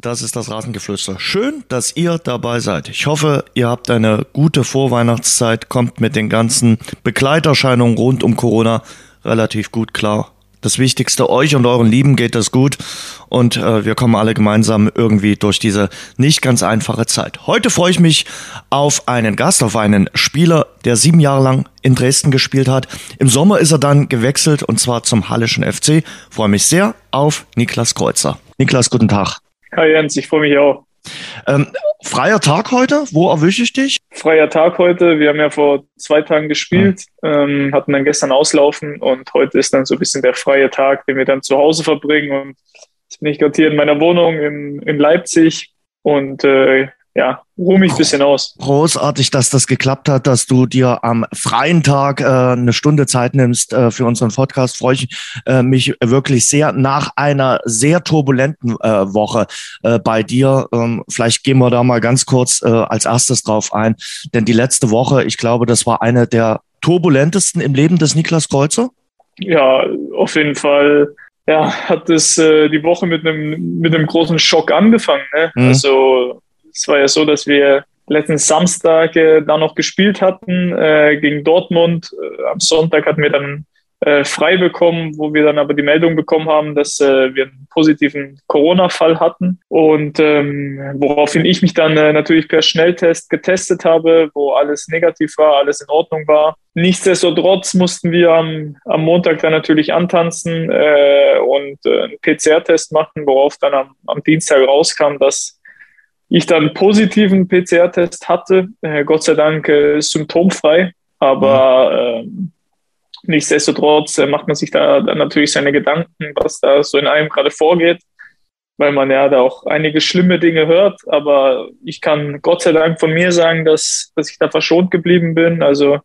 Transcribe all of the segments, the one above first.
das ist das Rasengeflüster. Schön, dass ihr dabei seid. Ich hoffe, ihr habt eine gute Vorweihnachtszeit, kommt mit den ganzen Begleiterscheinungen rund um Corona relativ gut klar. Das Wichtigste, euch und euren Lieben geht es gut und äh, wir kommen alle gemeinsam irgendwie durch diese nicht ganz einfache Zeit. Heute freue ich mich auf einen Gast, auf einen Spieler, der sieben Jahre lang in Dresden gespielt hat. Im Sommer ist er dann gewechselt und zwar zum Hallischen FC. Freue mich sehr auf Niklas Kreuzer. Niklas, guten Tag. Hi Jens, ich freue mich auch. Ähm, freier Tag heute, wo erwische ich dich? Freier Tag heute. Wir haben ja vor zwei Tagen gespielt, ähm, hatten dann gestern auslaufen und heute ist dann so ein bisschen der freie Tag, den wir dann zu Hause verbringen. Und jetzt bin ich gerade hier in meiner Wohnung in, in Leipzig und äh, ja, ruhe mich ein bisschen aus. Großartig, dass das geklappt hat, dass du dir am freien Tag äh, eine Stunde Zeit nimmst äh, für unseren Podcast. Freue ich äh, mich wirklich sehr nach einer sehr turbulenten äh, Woche äh, bei dir. Ähm, vielleicht gehen wir da mal ganz kurz äh, als erstes drauf ein. Denn die letzte Woche, ich glaube, das war eine der turbulentesten im Leben des Niklas Kreuzer. Ja, auf jeden Fall ja, hat es äh, die Woche mit einem mit einem großen Schock angefangen. Ne? Mhm. Also es war ja so, dass wir letzten Samstag äh, da noch gespielt hatten äh, gegen Dortmund. Äh, am Sonntag hatten wir dann äh, frei bekommen, wo wir dann aber die Meldung bekommen haben, dass äh, wir einen positiven Corona-Fall hatten und ähm, woraufhin ich mich dann äh, natürlich per Schnelltest getestet habe, wo alles negativ war, alles in Ordnung war. Nichtsdestotrotz mussten wir am, am Montag dann natürlich antanzen und einen PCR-Test machen, worauf dann am, am Dienstag rauskam, dass ich dann positiven PCR-Test hatte, äh, Gott sei Dank äh, symptomfrei, aber äh, nichtsdestotrotz äh, macht man sich da dann natürlich seine Gedanken, was da so in einem gerade vorgeht, weil man ja da auch einige schlimme Dinge hört, aber ich kann Gott sei Dank von mir sagen, dass, dass ich da verschont geblieben bin, also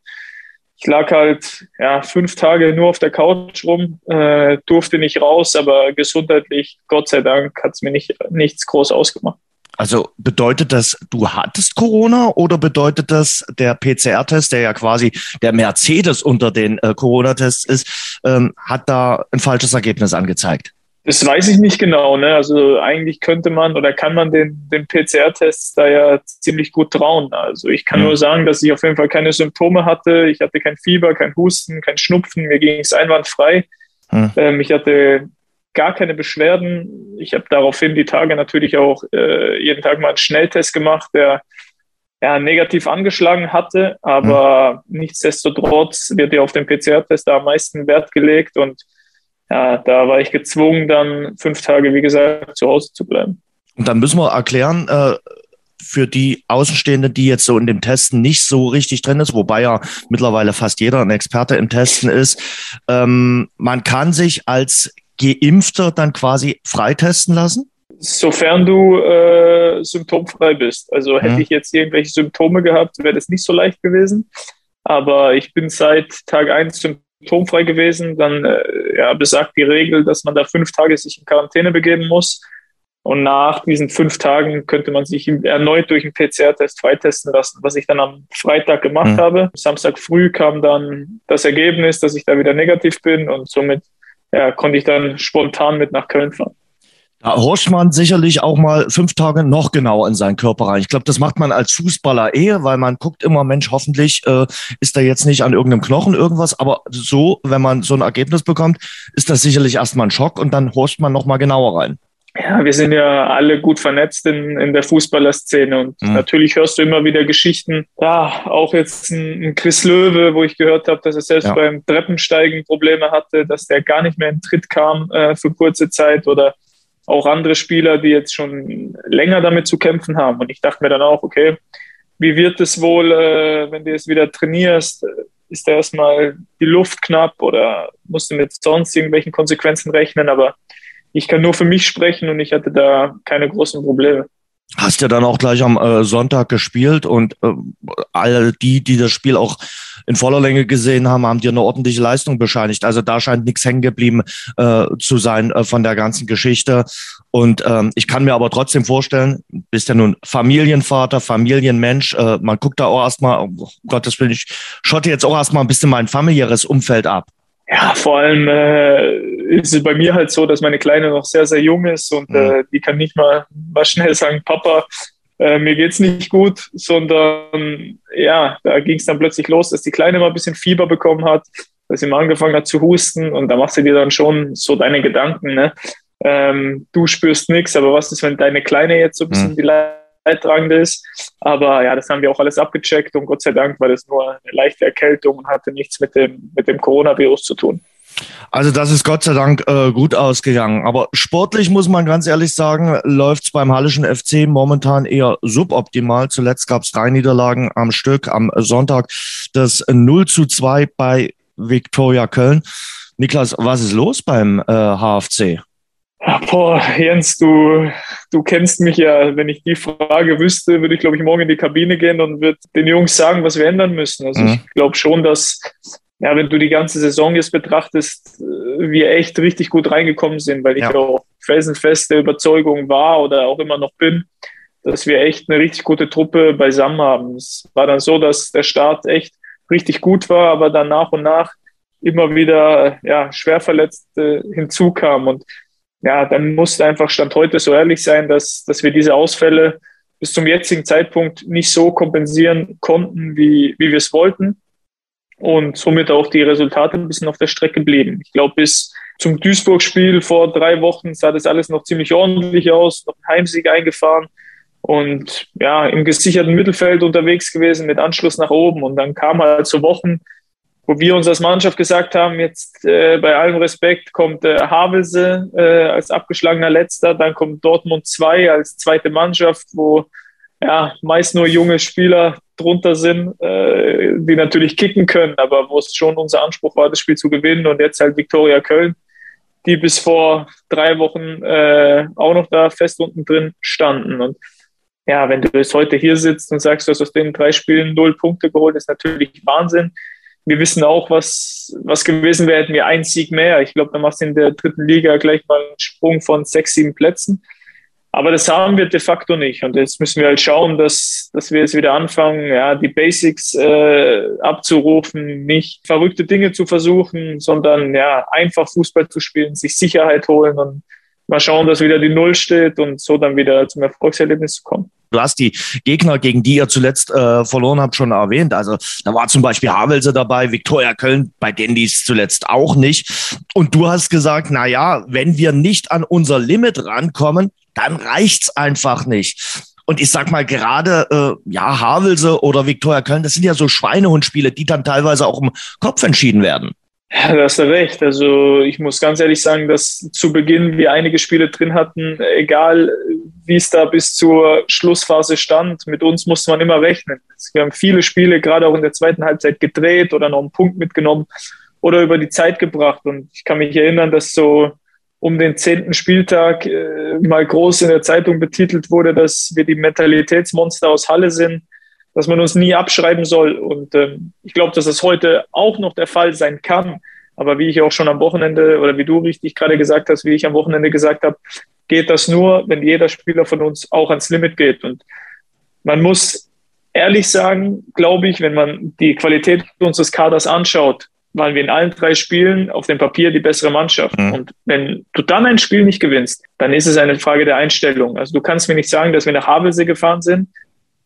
ich lag halt ja fünf Tage nur auf der Couch rum, äh, durfte nicht raus, aber gesundheitlich, Gott sei Dank, hat es mir nicht, nichts groß ausgemacht. Also bedeutet das, du hattest Corona oder bedeutet das, der PCR-Test, der ja quasi der Mercedes unter den äh, Corona-Tests ist, ähm, hat da ein falsches Ergebnis angezeigt? Das weiß ich nicht genau. Ne? Also eigentlich könnte man oder kann man den, den PCR-Tests da ja ziemlich gut trauen. Also ich kann mhm. nur sagen, dass ich auf jeden Fall keine Symptome hatte. Ich hatte kein Fieber, kein Husten, kein Schnupfen. Mir ging es einwandfrei. Mhm. Ähm, ich hatte gar keine Beschwerden. Ich habe daraufhin die Tage natürlich auch äh, jeden Tag mal einen Schnelltest gemacht, der ja, negativ angeschlagen hatte, aber mhm. nichtsdestotrotz wird ja auf den PCR-Test da am meisten Wert gelegt und ja, da war ich gezwungen, dann fünf Tage, wie gesagt, zu Hause zu bleiben. Und dann müssen wir erklären, äh, für die Außenstehenden, die jetzt so in dem Testen nicht so richtig drin ist, wobei ja mittlerweile fast jeder ein Experte im Testen ist, ähm, man kann sich als Geimpfter dann quasi freitesten lassen? Sofern du äh, symptomfrei bist. Also hätte ja. ich jetzt irgendwelche Symptome gehabt, wäre das nicht so leicht gewesen. Aber ich bin seit Tag 1 symptomfrei gewesen. Dann äh, ja, besagt die Regel, dass man da fünf Tage sich in Quarantäne begeben muss. Und nach diesen fünf Tagen könnte man sich erneut durch einen PCR-Test freitesten lassen, was ich dann am Freitag gemacht mhm. habe. Samstag früh kam dann das Ergebnis, dass ich da wieder negativ bin und somit ja, konnte ich dann spontan mit nach Köln fahren. Da horcht man sicherlich auch mal fünf Tage noch genauer in seinen Körper rein. Ich glaube, das macht man als Fußballer eh, weil man guckt immer, Mensch, hoffentlich äh, ist da jetzt nicht an irgendeinem Knochen irgendwas. Aber so, wenn man so ein Ergebnis bekommt, ist das sicherlich erstmal ein Schock und dann horcht man noch mal genauer rein ja, wir sind ja alle gut vernetzt in, in der Fußballerszene und mhm. natürlich hörst du immer wieder Geschichten. Ja, auch jetzt ein, ein Chris Löwe, wo ich gehört habe, dass er selbst ja. beim Treppensteigen Probleme hatte, dass der gar nicht mehr in Tritt kam äh, für kurze Zeit oder auch andere Spieler, die jetzt schon länger damit zu kämpfen haben. Und ich dachte mir dann auch, okay, wie wird es wohl, äh, wenn du jetzt wieder trainierst? Ist da erstmal die Luft knapp oder musst du mit sonst irgendwelchen Konsequenzen rechnen? Aber ich kann nur für mich sprechen und ich hatte da keine großen Probleme. Hast ja dann auch gleich am äh, Sonntag gespielt und äh, alle die, die das Spiel auch in voller Länge gesehen haben, haben dir eine ordentliche Leistung bescheinigt. Also da scheint nichts hängen geblieben äh, zu sein äh, von der ganzen Geschichte. Und ähm, ich kann mir aber trotzdem vorstellen, bist ja nun Familienvater, Familienmensch, äh, man guckt da auch erstmal, oh Gottes Willen, ich schotte jetzt auch erstmal ein bisschen mein familiäres Umfeld ab. Ja, vor allem äh, ist es bei mir halt so, dass meine Kleine noch sehr, sehr jung ist und mhm. äh, die kann nicht mal, mal schnell sagen, Papa, äh, mir geht's nicht gut, sondern ja, da ging es dann plötzlich los, dass die Kleine mal ein bisschen Fieber bekommen hat, dass sie mal angefangen hat zu husten und da machst du dir dann schon so deine Gedanken, ne? Ähm, du spürst nichts, aber was ist, wenn deine Kleine jetzt so ein bisschen mhm. die Leidtragende ist? Aber ja, das haben wir auch alles abgecheckt und Gott sei Dank war das nur eine leichte Erkältung und hatte nichts mit dem, mit dem Coronavirus zu tun. Also das ist Gott sei Dank äh, gut ausgegangen. Aber sportlich muss man ganz ehrlich sagen, läuft es beim Hallischen FC momentan eher suboptimal. Zuletzt gab es drei Niederlagen am Stück. Am Sonntag das 0 zu 2 bei Viktoria Köln. Niklas, was ist los beim äh, HFC? boah, Jens, du, du kennst mich ja. Wenn ich die Frage wüsste, würde ich, glaube ich, morgen in die Kabine gehen und würde den Jungs sagen, was wir ändern müssen. Also mhm. ich glaube schon, dass ja, wenn du die ganze Saison jetzt betrachtest, äh, wir echt richtig gut reingekommen sind, weil ich ja. auch felsenfeste Überzeugung war oder auch immer noch bin, dass wir echt eine richtig gute Truppe beisammen haben. Es war dann so, dass der Start echt richtig gut war, aber dann nach und nach immer wieder ja, Schwerverletzte hinzukamen. Und ja, dann musste einfach Stand heute so ehrlich sein, dass, dass wir diese Ausfälle bis zum jetzigen Zeitpunkt nicht so kompensieren konnten, wie, wie wir es wollten und somit auch die Resultate ein bisschen auf der Strecke blieben. Ich glaube, bis zum Duisburg-Spiel vor drei Wochen sah das alles noch ziemlich ordentlich aus, noch ein Heimsieg eingefahren und ja, im gesicherten Mittelfeld unterwegs gewesen mit Anschluss nach oben. Und dann kam halt so Wochen, wo wir uns als Mannschaft gesagt haben, jetzt äh, bei allem Respekt kommt äh, Havelse äh, als abgeschlagener Letzter, dann kommt Dortmund 2 als zweite Mannschaft, wo ja meist nur junge Spieler drunter sind, äh, die natürlich kicken können, aber wo es schon unser Anspruch war, das Spiel zu gewinnen und jetzt halt Viktoria Köln, die bis vor drei Wochen äh, auch noch da fest unten drin standen. Und ja, wenn du jetzt heute hier sitzt und sagst, du hast aus den drei Spielen null Punkte geholt, ist natürlich Wahnsinn. Wir wissen auch, was, was gewesen wäre, hätten wir einen Sieg mehr. Ich glaube, da machst du in der dritten Liga gleich mal einen Sprung von sechs, sieben Plätzen. Aber das haben wir de facto nicht. Und jetzt müssen wir halt schauen, dass, dass wir jetzt wieder anfangen, ja, die Basics äh, abzurufen, nicht verrückte Dinge zu versuchen, sondern ja, einfach Fußball zu spielen, sich Sicherheit holen und mal schauen, dass wieder die Null steht und so dann wieder zum Erfolgserlebnis zu kommen. Du hast die Gegner, gegen die ihr zuletzt äh, verloren habt, schon erwähnt. Also da war zum Beispiel Havelse dabei, Viktoria Köln, bei denen dies zuletzt auch nicht. Und du hast gesagt, na ja, wenn wir nicht an unser Limit rankommen, dann reicht's einfach nicht. Und ich sag mal, gerade äh, ja, Havelse oder Viktoria Köln, das sind ja so Schweinehundspiele, die dann teilweise auch im Kopf entschieden werden. Ja, da hast du recht. Also ich muss ganz ehrlich sagen, dass zu Beginn wir einige Spiele drin hatten, egal wie es da bis zur Schlussphase stand, mit uns musste man immer rechnen. Wir haben viele Spiele gerade auch in der zweiten Halbzeit gedreht oder noch einen Punkt mitgenommen oder über die Zeit gebracht. Und ich kann mich erinnern, dass so um den zehnten Spieltag äh, mal groß in der Zeitung betitelt wurde, dass wir die Mentalitätsmonster aus Halle sind, dass man uns nie abschreiben soll. Und ähm, ich glaube, dass das heute auch noch der Fall sein kann. Aber wie ich auch schon am Wochenende oder wie du richtig gerade gesagt hast, wie ich am Wochenende gesagt habe, geht das nur, wenn jeder Spieler von uns auch ans Limit geht. Und man muss ehrlich sagen, glaube ich, wenn man die Qualität unseres Kaders anschaut, waren wir in allen drei Spielen auf dem Papier die bessere Mannschaft. Mhm. Und wenn du dann ein Spiel nicht gewinnst, dann ist es eine Frage der Einstellung. Also du kannst mir nicht sagen, dass wir nach Havelsee gefahren sind,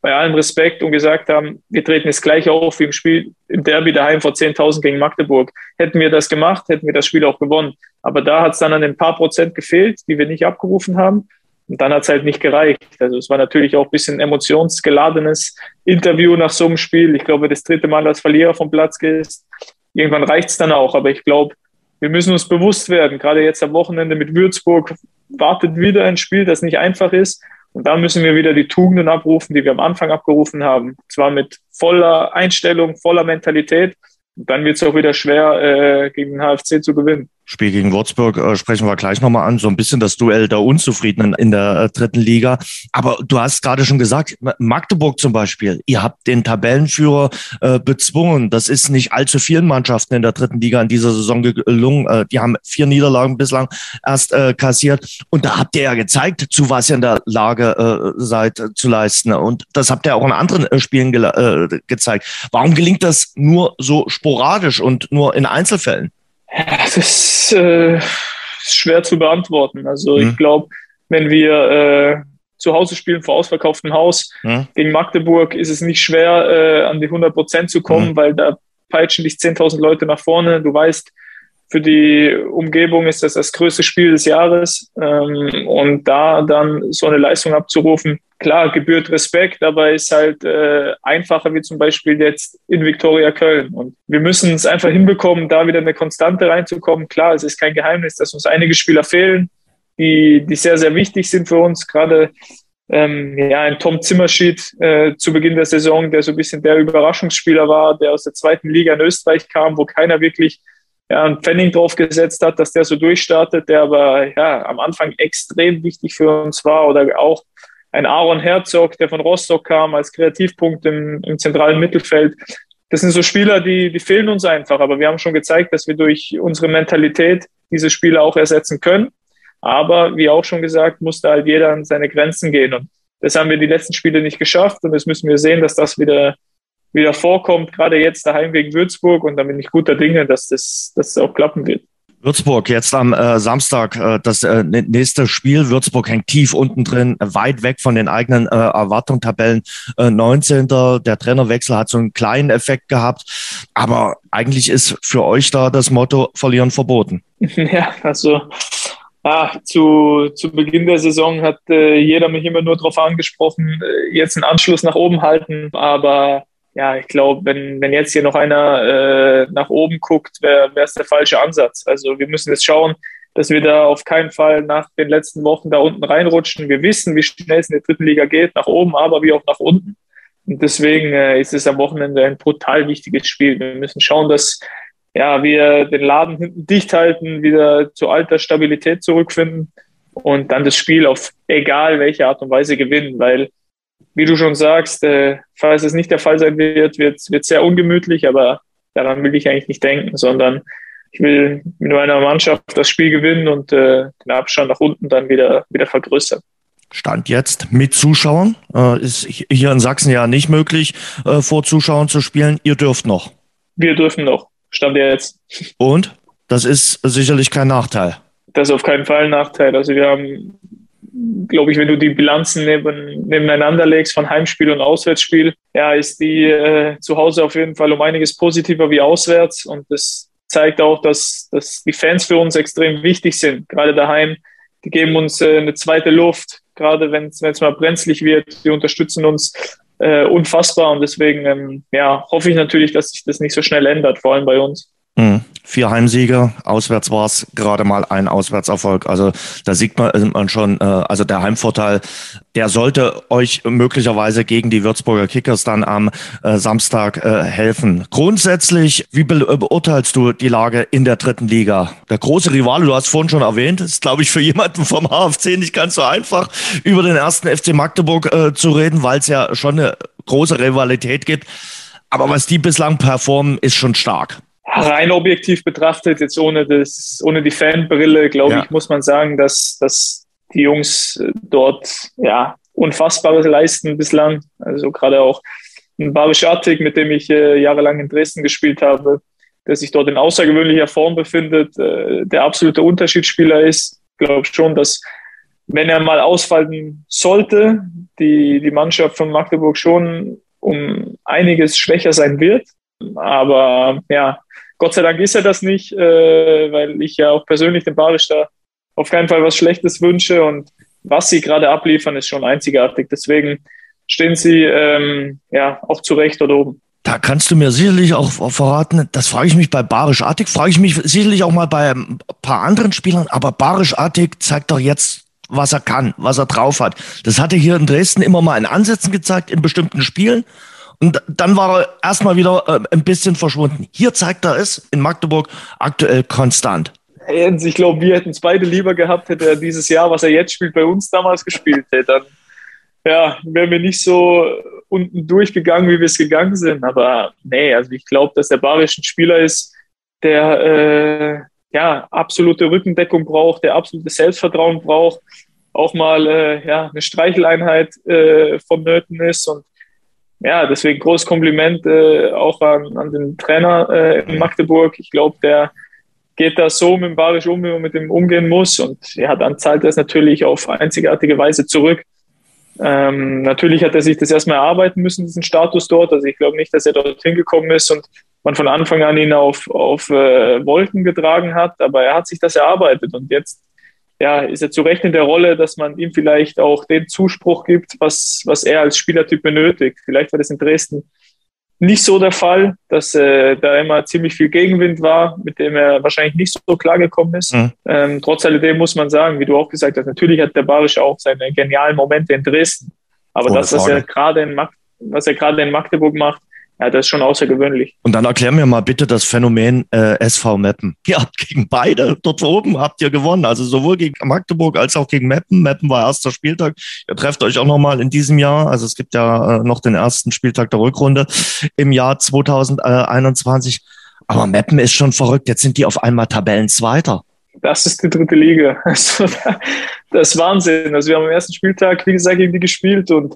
bei allem Respekt und gesagt haben, wir treten jetzt gleich auf wie im Spiel im Derby daheim vor 10.000 gegen Magdeburg. Hätten wir das gemacht, hätten wir das Spiel auch gewonnen. Aber da hat es dann an ein paar Prozent gefehlt, die wir nicht abgerufen haben. Und dann hat es halt nicht gereicht. Also es war natürlich auch ein bisschen emotionsgeladenes Interview nach so einem Spiel. Ich glaube, das dritte Mal als Verlierer vom Platz gehst irgendwann reicht es dann auch. Aber ich glaube, wir müssen uns bewusst werden, gerade jetzt am Wochenende mit Würzburg wartet wieder ein Spiel, das nicht einfach ist. Und da müssen wir wieder die Tugenden abrufen, die wir am Anfang abgerufen haben. Zwar mit voller Einstellung, voller Mentalität. Und dann wird es auch wieder schwer, äh, gegen den HFC zu gewinnen. Spiel gegen Würzburg äh, sprechen wir gleich nochmal an. So ein bisschen das Duell der Unzufriedenen in der äh, dritten Liga. Aber du hast gerade schon gesagt, Magdeburg zum Beispiel, ihr habt den Tabellenführer äh, bezwungen. Das ist nicht allzu vielen Mannschaften in der dritten Liga in dieser Saison gelungen. Äh, die haben vier Niederlagen bislang erst äh, kassiert. Und da habt ihr ja gezeigt, zu was ihr in der Lage äh, seid äh, zu leisten. Und das habt ihr auch in anderen äh, Spielen ge äh, gezeigt. Warum gelingt das nur so sporadisch und nur in Einzelfällen? Ja, das ist, äh, schwer zu beantworten. Also mhm. ich glaube, wenn wir äh, zu Hause spielen vor ausverkauftem Haus mhm. gegen Magdeburg, ist es nicht schwer, äh, an die 100 Prozent zu kommen, mhm. weil da peitschen dich 10.000 Leute nach vorne. Du weißt, für die Umgebung ist das das größte Spiel des Jahres. Ähm, und da dann so eine Leistung abzurufen, klar, gebührt Respekt, aber ist halt äh, einfacher wie zum Beispiel jetzt in Viktoria Köln. Und wir müssen es einfach hinbekommen, da wieder eine Konstante reinzukommen. Klar, es ist kein Geheimnis, dass uns einige Spieler fehlen, die, die sehr, sehr wichtig sind für uns. Gerade ähm, ja, ein Tom Zimmerschied äh, zu Beginn der Saison, der so ein bisschen der Überraschungsspieler war, der aus der zweiten Liga in Österreich kam, wo keiner wirklich ja, ein Pfennig drauf gesetzt hat, dass der so durchstartet, der aber ja, am Anfang extrem wichtig für uns war. Oder auch ein Aaron Herzog, der von Rostock kam als Kreativpunkt im, im zentralen Mittelfeld. Das sind so Spieler, die, die fehlen uns einfach. Aber wir haben schon gezeigt, dass wir durch unsere Mentalität diese Spieler auch ersetzen können. Aber wie auch schon gesagt, musste halt jeder an seine Grenzen gehen. Und das haben wir die letzten Spiele nicht geschafft. Und das müssen wir sehen, dass das wieder wieder vorkommt, gerade jetzt daheim gegen Würzburg. Und da bin ich guter Dinge, dass das, dass das auch klappen wird. Würzburg jetzt am äh, Samstag äh, das äh, nächste Spiel. Würzburg hängt tief unten drin, weit weg von den eigenen äh, Erwartungen. Tabellen äh, 19. Der Trainerwechsel hat so einen kleinen Effekt gehabt, aber eigentlich ist für euch da das Motto verlieren verboten. Ja, also ah, zu, zu Beginn der Saison hat äh, jeder mich immer nur darauf angesprochen, äh, jetzt einen Anschluss nach oben halten, aber ja, ich glaube, wenn, wenn jetzt hier noch einer äh, nach oben guckt, wäre es der falsche Ansatz. Also wir müssen jetzt schauen, dass wir da auf keinen Fall nach den letzten Wochen da unten reinrutschen. Wir wissen, wie schnell es in der dritten Liga geht, nach oben, aber wie auch nach unten. Und deswegen äh, ist es am Wochenende ein brutal wichtiges Spiel. Wir müssen schauen, dass ja, wir den Laden hinten dicht halten, wieder zu alter Stabilität zurückfinden und dann das Spiel auf egal welche Art und Weise gewinnen, weil wie du schon sagst, äh, falls es nicht der Fall sein wird, wird es sehr ungemütlich, aber daran will ich eigentlich nicht denken, sondern ich will mit meiner Mannschaft das Spiel gewinnen und äh, den Abstand nach unten dann wieder, wieder vergrößern. Stand jetzt mit Zuschauern. Äh, ist hier in Sachsen ja nicht möglich, äh, vor Zuschauern zu spielen. Ihr dürft noch. Wir dürfen noch. Stand jetzt. Und? Das ist sicherlich kein Nachteil. Das ist auf keinen Fall ein Nachteil. Also wir haben glaube ich, wenn du die Bilanzen neben, nebeneinander legst von Heimspiel und Auswärtsspiel, ja, ist die äh, zu Hause auf jeden Fall um einiges positiver wie auswärts. Und das zeigt auch, dass, dass die Fans für uns extrem wichtig sind. Gerade daheim, die geben uns äh, eine zweite Luft, gerade wenn es mal brenzlig wird. Die unterstützen uns äh, unfassbar. Und deswegen ähm, ja, hoffe ich natürlich, dass sich das nicht so schnell ändert, vor allem bei uns. Mhm. Vier Heimsiege, auswärts war es gerade mal ein Auswärtserfolg. Also da sieht man, äh, man schon, äh, also der Heimvorteil, der sollte euch möglicherweise gegen die Würzburger Kickers dann am äh, Samstag helfen. Grundsätzlich, wie beurteilst du die Lage in der dritten Liga? Der große Rivale, du hast vorhin schon erwähnt, ist, glaube ich, für jemanden vom HFC nicht ganz so einfach, über den ersten FC Magdeburg äh, zu reden, weil es ja schon eine große Rivalität gibt. Aber was die bislang performen, ist schon stark rein objektiv betrachtet, jetzt ohne, das, ohne die Fanbrille, glaube ja. ich, muss man sagen, dass, dass die Jungs dort ja, Unfassbares leisten bislang. Also gerade auch ein Barisch Artig, mit dem ich äh, jahrelang in Dresden gespielt habe, der sich dort in außergewöhnlicher Form befindet, äh, der absolute Unterschiedsspieler ist. Ich glaube schon, dass wenn er mal ausfallen sollte, die, die Mannschaft von Magdeburg schon um einiges schwächer sein wird. Aber ja, Gott sei Dank ist er das nicht, äh, weil ich ja auch persönlich dem Barisch da auf keinen Fall was Schlechtes wünsche und was sie gerade abliefern, ist schon einzigartig. Deswegen stehen sie ähm, ja auch zu Recht dort oben. Da kannst du mir sicherlich auch verraten, das frage ich mich bei Barisch Artig, frage ich mich sicherlich auch mal bei ein paar anderen Spielern, aber Barisch Artig zeigt doch jetzt, was er kann, was er drauf hat. Das hat er hier in Dresden immer mal in Ansätzen gezeigt, in bestimmten Spielen. Und dann war er erstmal wieder äh, ein bisschen verschwunden. Hier zeigt er es in Magdeburg aktuell konstant. Jens, ich glaube, wir hätten es beide lieber gehabt, hätte er dieses Jahr, was er jetzt spielt, bei uns damals gespielt hätte. Dann ja, wären wir nicht so unten durchgegangen, wie wir es gegangen sind. Aber nee, also ich glaube, dass der Barisch Spieler ist, der äh, ja absolute Rückendeckung braucht, der absolutes Selbstvertrauen braucht, auch mal äh, ja, eine Streicheleinheit äh, vonnöten ist. Und ja, deswegen großes Kompliment äh, auch an, an den Trainer äh, in Magdeburg. Ich glaube, der geht da so mit dem Barisch um, wie man mit dem umgehen muss. Und ja, dann zahlt er es natürlich auf einzigartige Weise zurück. Ähm, natürlich hat er sich das erstmal erarbeiten müssen, diesen Status dort. Also ich glaube nicht, dass er dort hingekommen ist und man von Anfang an ihn auf, auf äh, Wolken getragen hat, aber er hat sich das erarbeitet und jetzt ja, ist er zu Recht in der Rolle, dass man ihm vielleicht auch den Zuspruch gibt, was, was er als Spielertyp benötigt. Vielleicht war das in Dresden nicht so der Fall, dass äh, da immer ziemlich viel Gegenwind war, mit dem er wahrscheinlich nicht so klar gekommen ist. Mhm. Ähm, trotz alledem muss man sagen, wie du auch gesagt hast, natürlich hat der Barisch auch seine genialen Momente in Dresden. Aber Ohne das, was er gerade in, was er gerade in Magdeburg macht, ja, das ist schon außergewöhnlich. Und dann erklär mir mal bitte das Phänomen äh, SV Meppen. Ihr habt gegen beide dort oben habt ihr gewonnen, also sowohl gegen Magdeburg als auch gegen Meppen. Meppen war erster Spieltag. Ihr trefft euch auch nochmal in diesem Jahr. Also es gibt ja äh, noch den ersten Spieltag der Rückrunde im Jahr 2021. Aber Meppen ist schon verrückt. Jetzt sind die auf einmal Tabellenzweiter. Das ist die dritte Liga. Also, das ist Wahnsinn. Also wir haben am ersten Spieltag, wie gesagt, gegen die gespielt und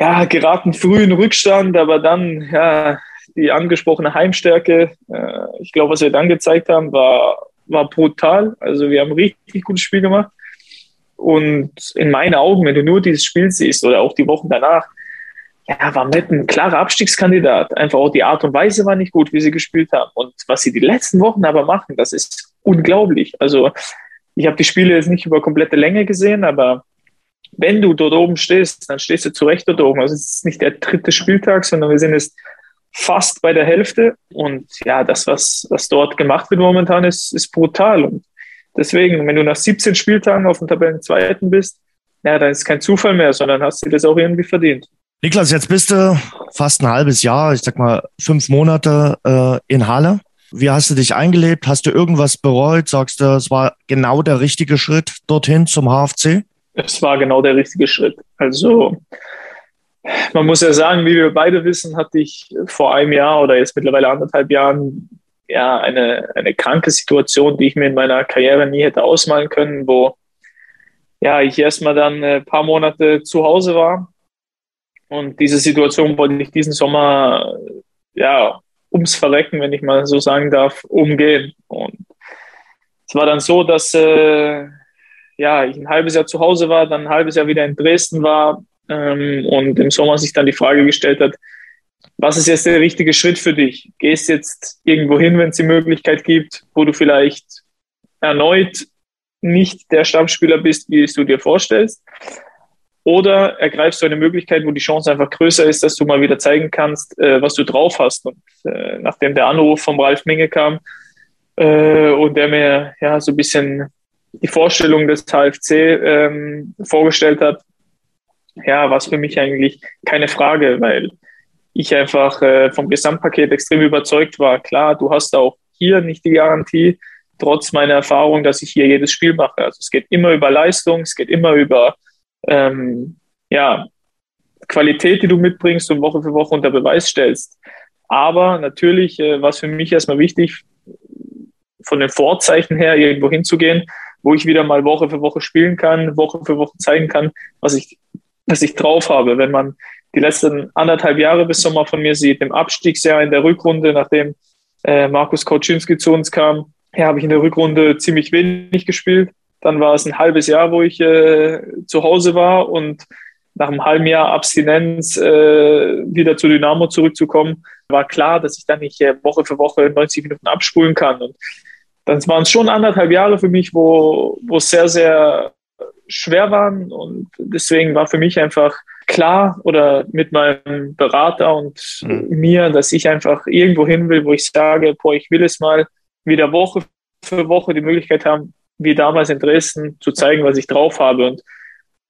ja, geraten früh in Rückstand, aber dann, ja, die angesprochene Heimstärke, äh, ich glaube, was wir dann gezeigt haben, war, war brutal. Also wir haben richtig gutes Spiel gemacht. Und in meinen Augen, wenn du nur dieses Spiel siehst oder auch die Wochen danach, ja, war mit ein klarer Abstiegskandidat. Einfach auch die Art und Weise war nicht gut, wie sie gespielt haben. Und was sie die letzten Wochen aber machen, das ist unglaublich. Also ich habe die Spiele jetzt nicht über komplette Länge gesehen, aber wenn du dort oben stehst, dann stehst du zurecht dort oben. Also es ist nicht der dritte Spieltag, sondern wir sind jetzt fast bei der Hälfte. Und ja, das, was, was dort gemacht wird momentan, ist, ist brutal. Und deswegen, wenn du nach 17 Spieltagen auf dem Tabellenzweiten bist, ja, dann ist kein Zufall mehr, sondern hast du das auch irgendwie verdient. Niklas, jetzt bist du fast ein halbes Jahr, ich sag mal fünf Monate äh, in Halle. Wie hast du dich eingelebt? Hast du irgendwas bereut? Sagst du, es war genau der richtige Schritt dorthin zum HFC? Es war genau der richtige Schritt. Also man muss ja sagen, wie wir beide wissen, hatte ich vor einem Jahr oder jetzt mittlerweile anderthalb Jahren ja eine, eine kranke Situation, die ich mir in meiner Karriere nie hätte ausmalen können, wo ja ich erstmal dann ein paar Monate zu Hause war. Und diese Situation wollte ich diesen Sommer ja ums Verrecken, wenn ich mal so sagen darf, umgehen. Und es war dann so, dass äh, ja, ich ein halbes Jahr zu Hause war, dann ein halbes Jahr wieder in Dresden war ähm, und im Sommer sich dann die Frage gestellt hat, was ist jetzt der richtige Schritt für dich? Gehst jetzt irgendwo hin, wenn es die Möglichkeit gibt, wo du vielleicht erneut nicht der Stammspieler bist, wie es du dir vorstellst? Oder ergreifst du eine Möglichkeit, wo die Chance einfach größer ist, dass du mal wieder zeigen kannst, äh, was du drauf hast? Und äh, nachdem der Anruf vom Ralf Minge kam äh, und der mir ja so ein bisschen die Vorstellung des HFC ähm, vorgestellt hat, ja, war es für mich eigentlich keine Frage, weil ich einfach äh, vom Gesamtpaket extrem überzeugt war. Klar, du hast auch hier nicht die Garantie, trotz meiner Erfahrung, dass ich hier jedes Spiel mache. Also es geht immer über Leistung, es geht immer über ähm, ja, Qualität, die du mitbringst und Woche für Woche unter Beweis stellst. Aber natürlich äh, war es für mich erstmal wichtig, von den Vorzeichen her irgendwo hinzugehen, wo ich wieder mal Woche für Woche spielen kann, Woche für Woche zeigen kann, was ich, was ich drauf habe. Wenn man die letzten anderthalb Jahre bis Sommer von mir sieht, im Abstiegsjahr in der Rückrunde, nachdem äh, Markus Kauczynski zu uns kam, ja, habe ich in der Rückrunde ziemlich wenig gespielt. Dann war es ein halbes Jahr, wo ich äh, zu Hause war und nach einem halben Jahr Abstinenz äh, wieder zu Dynamo zurückzukommen, war klar, dass ich dann nicht äh, Woche für Woche 90 Minuten abspulen kann. Und dann waren es schon anderthalb Jahre für mich, wo, wo es sehr, sehr schwer waren. Und deswegen war für mich einfach klar oder mit meinem Berater und mhm. mir, dass ich einfach irgendwo hin will, wo ich sage, boah, ich will es mal wieder Woche für Woche die Möglichkeit haben, wie damals in Dresden, zu zeigen, was ich drauf habe. Und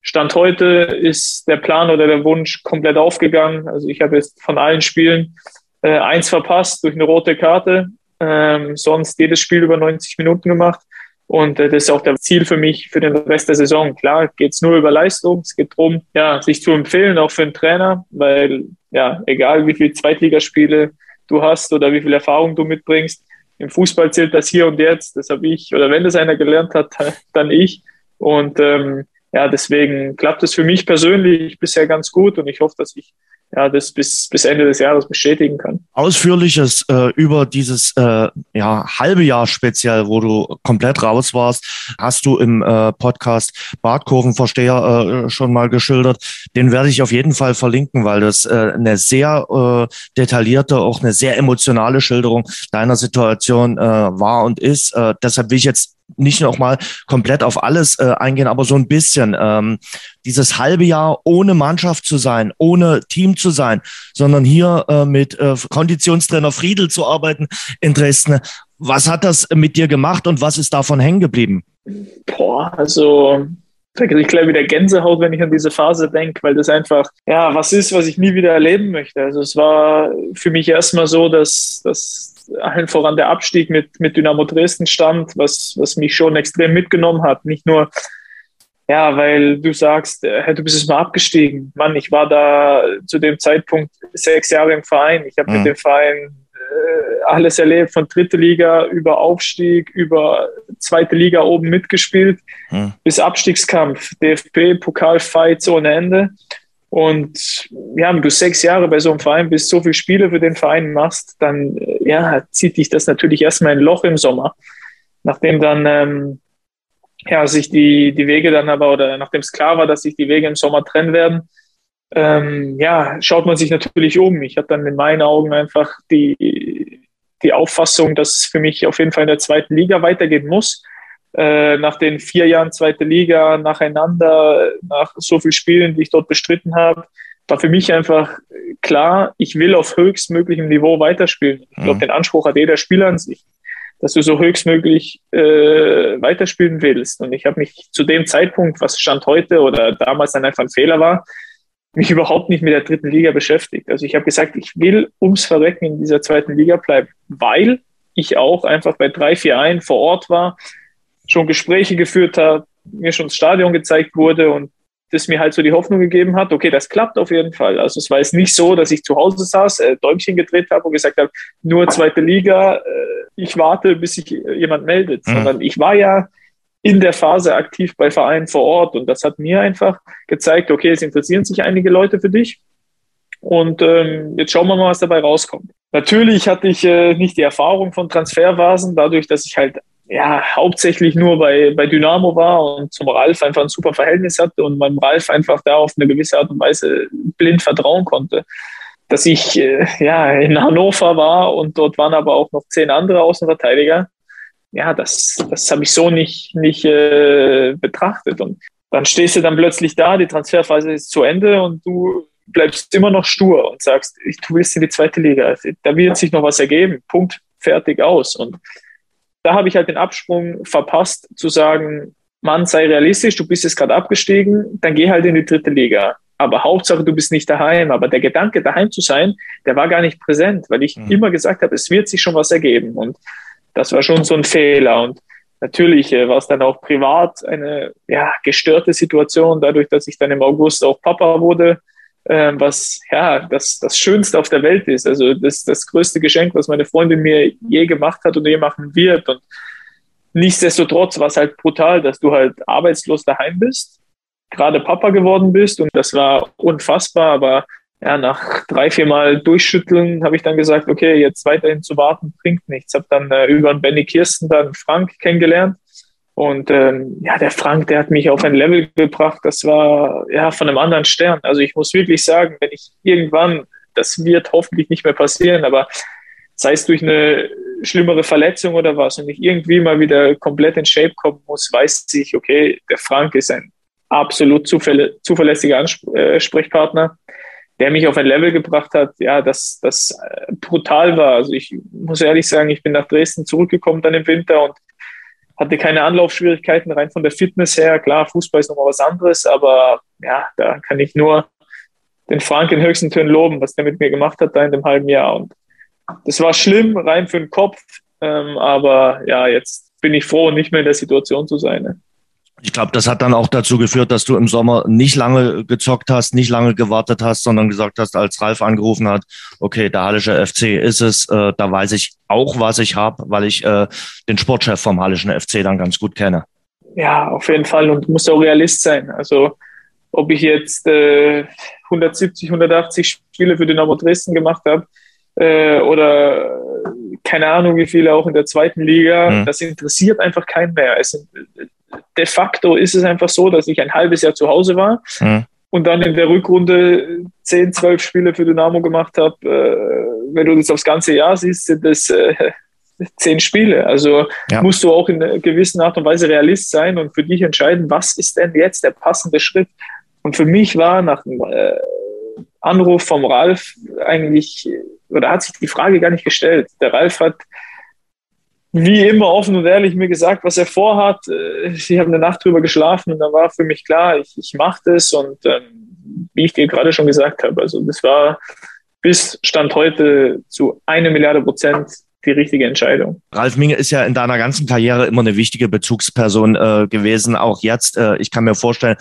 Stand heute ist der Plan oder der Wunsch komplett aufgegangen. Also ich habe jetzt von allen Spielen äh, eins verpasst durch eine rote Karte ähm, sonst jedes Spiel über 90 Minuten gemacht. Und äh, das ist auch das Ziel für mich für den Rest der Saison. Klar, geht es nur über Leistung. Es geht darum, ja, sich zu empfehlen, auch für einen Trainer, weil ja, egal wie viele Zweitligaspiele du hast oder wie viel Erfahrung du mitbringst, im Fußball zählt das hier und jetzt. Das habe ich, oder wenn das einer gelernt hat, dann ich. Und ähm, ja, deswegen klappt es für mich persönlich bisher ganz gut und ich hoffe, dass ich ja, das bis, bis Ende des Jahres bestätigen kann. Ausführliches äh, über dieses äh, ja, halbe Jahr speziell, wo du komplett raus warst, hast du im äh, Podcast Bartkurvenversteher äh, schon mal geschildert. Den werde ich auf jeden Fall verlinken, weil das äh, eine sehr äh, detaillierte, auch eine sehr emotionale Schilderung deiner Situation äh, war und ist. Äh, deshalb will ich jetzt nicht noch mal komplett auf alles äh, eingehen, aber so ein bisschen ähm, dieses halbe Jahr ohne Mannschaft zu sein, ohne Team zu sein, sondern hier äh, mit äh, Konditionstrainer Friedel zu arbeiten in Dresden. Was hat das mit dir gemacht und was ist davon hängen geblieben? Boah, also da kriege ich gleich wieder Gänsehaut, wenn ich an diese Phase denke, weil das einfach, ja, was ist, was ich nie wieder erleben möchte. Also es war für mich erstmal so, dass, dass allen voran der Abstieg mit, mit Dynamo Dresden stand, was, was mich schon extrem mitgenommen hat. Nicht nur, ja, weil du sagst, äh, hey, du bist jetzt mal abgestiegen. Mann, ich war da zu dem Zeitpunkt sechs Jahre im Verein. Ich habe mhm. mit dem Verein alles erlebt, von dritte Liga über Aufstieg, über zweite Liga oben mitgespielt, mhm. bis Abstiegskampf, DFB, Pokalfights ohne Ende. Und ja, wenn du sechs Jahre bei so einem Verein bist, so viele Spiele für den Verein machst, dann ja, zieht dich das natürlich erstmal ein Loch im Sommer. Nachdem dann ähm, ja, sich die, die Wege dann aber, oder nachdem es klar war, dass sich die Wege im Sommer trennen werden, ähm, ja, schaut man sich natürlich um. Ich hatte dann in meinen Augen einfach die, die Auffassung, dass es für mich auf jeden Fall in der zweiten Liga weitergehen muss äh, nach den vier Jahren zweite Liga nacheinander, nach so vielen Spielen, die ich dort bestritten habe, war für mich einfach klar, ich will auf höchstmöglichem Niveau weiterspielen. Ich glaube, mhm. den Anspruch hat jeder Spieler an sich, dass du so höchstmöglich äh, weiterspielen willst. Und ich habe mich zu dem Zeitpunkt, was Stand heute oder damals dann einfach ein Fehler war, mich überhaupt nicht mit der dritten Liga beschäftigt. Also ich habe gesagt, ich will ums Verrecken in dieser zweiten Liga bleiben, weil ich auch einfach bei drei, vier ein vor Ort war, schon Gespräche geführt habe, mir schon das Stadion gezeigt wurde und das mir halt so die Hoffnung gegeben hat, okay, das klappt auf jeden Fall. Also es war jetzt nicht so, dass ich zu Hause saß, äh, Däumchen gedreht habe und gesagt habe, nur zweite Liga, äh, ich warte, bis sich jemand meldet, mhm. sondern ich war ja in der Phase aktiv bei Vereinen vor Ort und das hat mir einfach gezeigt, okay, es interessieren sich einige Leute für dich und ähm, jetzt schauen wir mal, was dabei rauskommt. Natürlich hatte ich äh, nicht die Erfahrung von Transfervasen, dadurch, dass ich halt ja, hauptsächlich nur bei, bei Dynamo war und zum Ralf einfach ein super Verhältnis hatte und meinem Ralf einfach da auf eine gewisse Art und Weise blind vertrauen konnte. Dass ich äh, ja in Hannover war und dort waren aber auch noch zehn andere Außenverteidiger. Ja, das, das habe ich so nicht, nicht äh, betrachtet. Und dann stehst du dann plötzlich da, die Transferphase ist zu Ende und du bleibst immer noch stur und sagst, du willst in die zweite Liga. Da wird sich noch was ergeben. Punkt, fertig aus. Und da habe ich halt den Absprung verpasst, zu sagen, Mann, sei realistisch, du bist jetzt gerade abgestiegen, dann geh halt in die dritte Liga. Aber Hauptsache, du bist nicht daheim. Aber der Gedanke, daheim zu sein, der war gar nicht präsent, weil ich mhm. immer gesagt habe, es wird sich schon was ergeben. Und das war schon so ein Fehler. Und natürlich äh, war es dann auch privat eine ja, gestörte Situation, dadurch, dass ich dann im August auch Papa wurde äh, was ja das, das Schönste auf der Welt ist. Also das, das größte Geschenk, was meine Freundin mir je gemacht hat und je machen wird. Und nichtsdestotrotz war es halt brutal, dass du halt arbeitslos daheim bist, gerade Papa geworden bist und das war unfassbar, aber ja, nach drei, vier Mal durchschütteln habe ich dann gesagt, okay, jetzt weiterhin zu warten bringt nichts. Habe dann äh, über Benny Kirsten dann Frank kennengelernt und ähm, ja, der Frank, der hat mich auf ein Level gebracht, das war ja von einem anderen Stern. Also ich muss wirklich sagen, wenn ich irgendwann, das wird hoffentlich nicht mehr passieren, aber sei es durch eine schlimmere Verletzung oder was und ich irgendwie mal wieder komplett in Shape kommen muss, weiß ich, okay, der Frank ist ein absolut zuverlässiger Ansprechpartner, äh, der mich auf ein Level gebracht hat, ja, das, das äh, brutal war. Also ich muss ehrlich sagen, ich bin nach Dresden zurückgekommen dann im Winter und hatte keine Anlaufschwierigkeiten rein von der Fitness her. Klar, Fußball ist nochmal was anderes, aber ja, da kann ich nur den Frank in höchsten Tönen loben, was der mit mir gemacht hat da in dem halben Jahr. Und das war schlimm, rein für den Kopf, ähm, aber ja, jetzt bin ich froh, nicht mehr in der Situation zu sein. Ne? Ich glaube, das hat dann auch dazu geführt, dass du im Sommer nicht lange gezockt hast, nicht lange gewartet hast, sondern gesagt hast, als Ralf angerufen hat, okay, der Hallische FC ist es, äh, da weiß ich auch, was ich habe, weil ich äh, den Sportchef vom Hallischen FC dann ganz gut kenne. Ja, auf jeden Fall und muss auch Realist sein. Also ob ich jetzt äh, 170, 180 Spiele für Dynamo Dresden gemacht habe äh, oder keine Ahnung wie viele auch in der zweiten Liga, mhm. das interessiert einfach keinen mehr. Es, de facto ist es einfach so, dass ich ein halbes Jahr zu Hause war mhm. und dann in der Rückrunde 10, 12 Spiele für Dynamo gemacht habe. Äh, wenn du das aufs ganze Jahr siehst, sind das äh, zehn Spiele. Also ja. musst du auch in einer gewissen Art und Weise Realist sein und für dich entscheiden, was ist denn jetzt der passende Schritt. Und für mich war nach dem äh, Anruf vom Ralf eigentlich, oder hat sich die Frage gar nicht gestellt. Der Ralf hat wie immer offen und ehrlich mir gesagt, was er vorhat. Äh, ich habe eine Nacht drüber geschlafen und dann war für mich klar, ich, ich mache das und ähm, wie ich dir gerade schon gesagt habe, also das war bis Stand heute zu eine Milliarde Prozent die richtige Entscheidung. Ralf Minge ist ja in deiner ganzen Karriere immer eine wichtige Bezugsperson äh, gewesen, auch jetzt. Äh, ich kann mir vorstellen,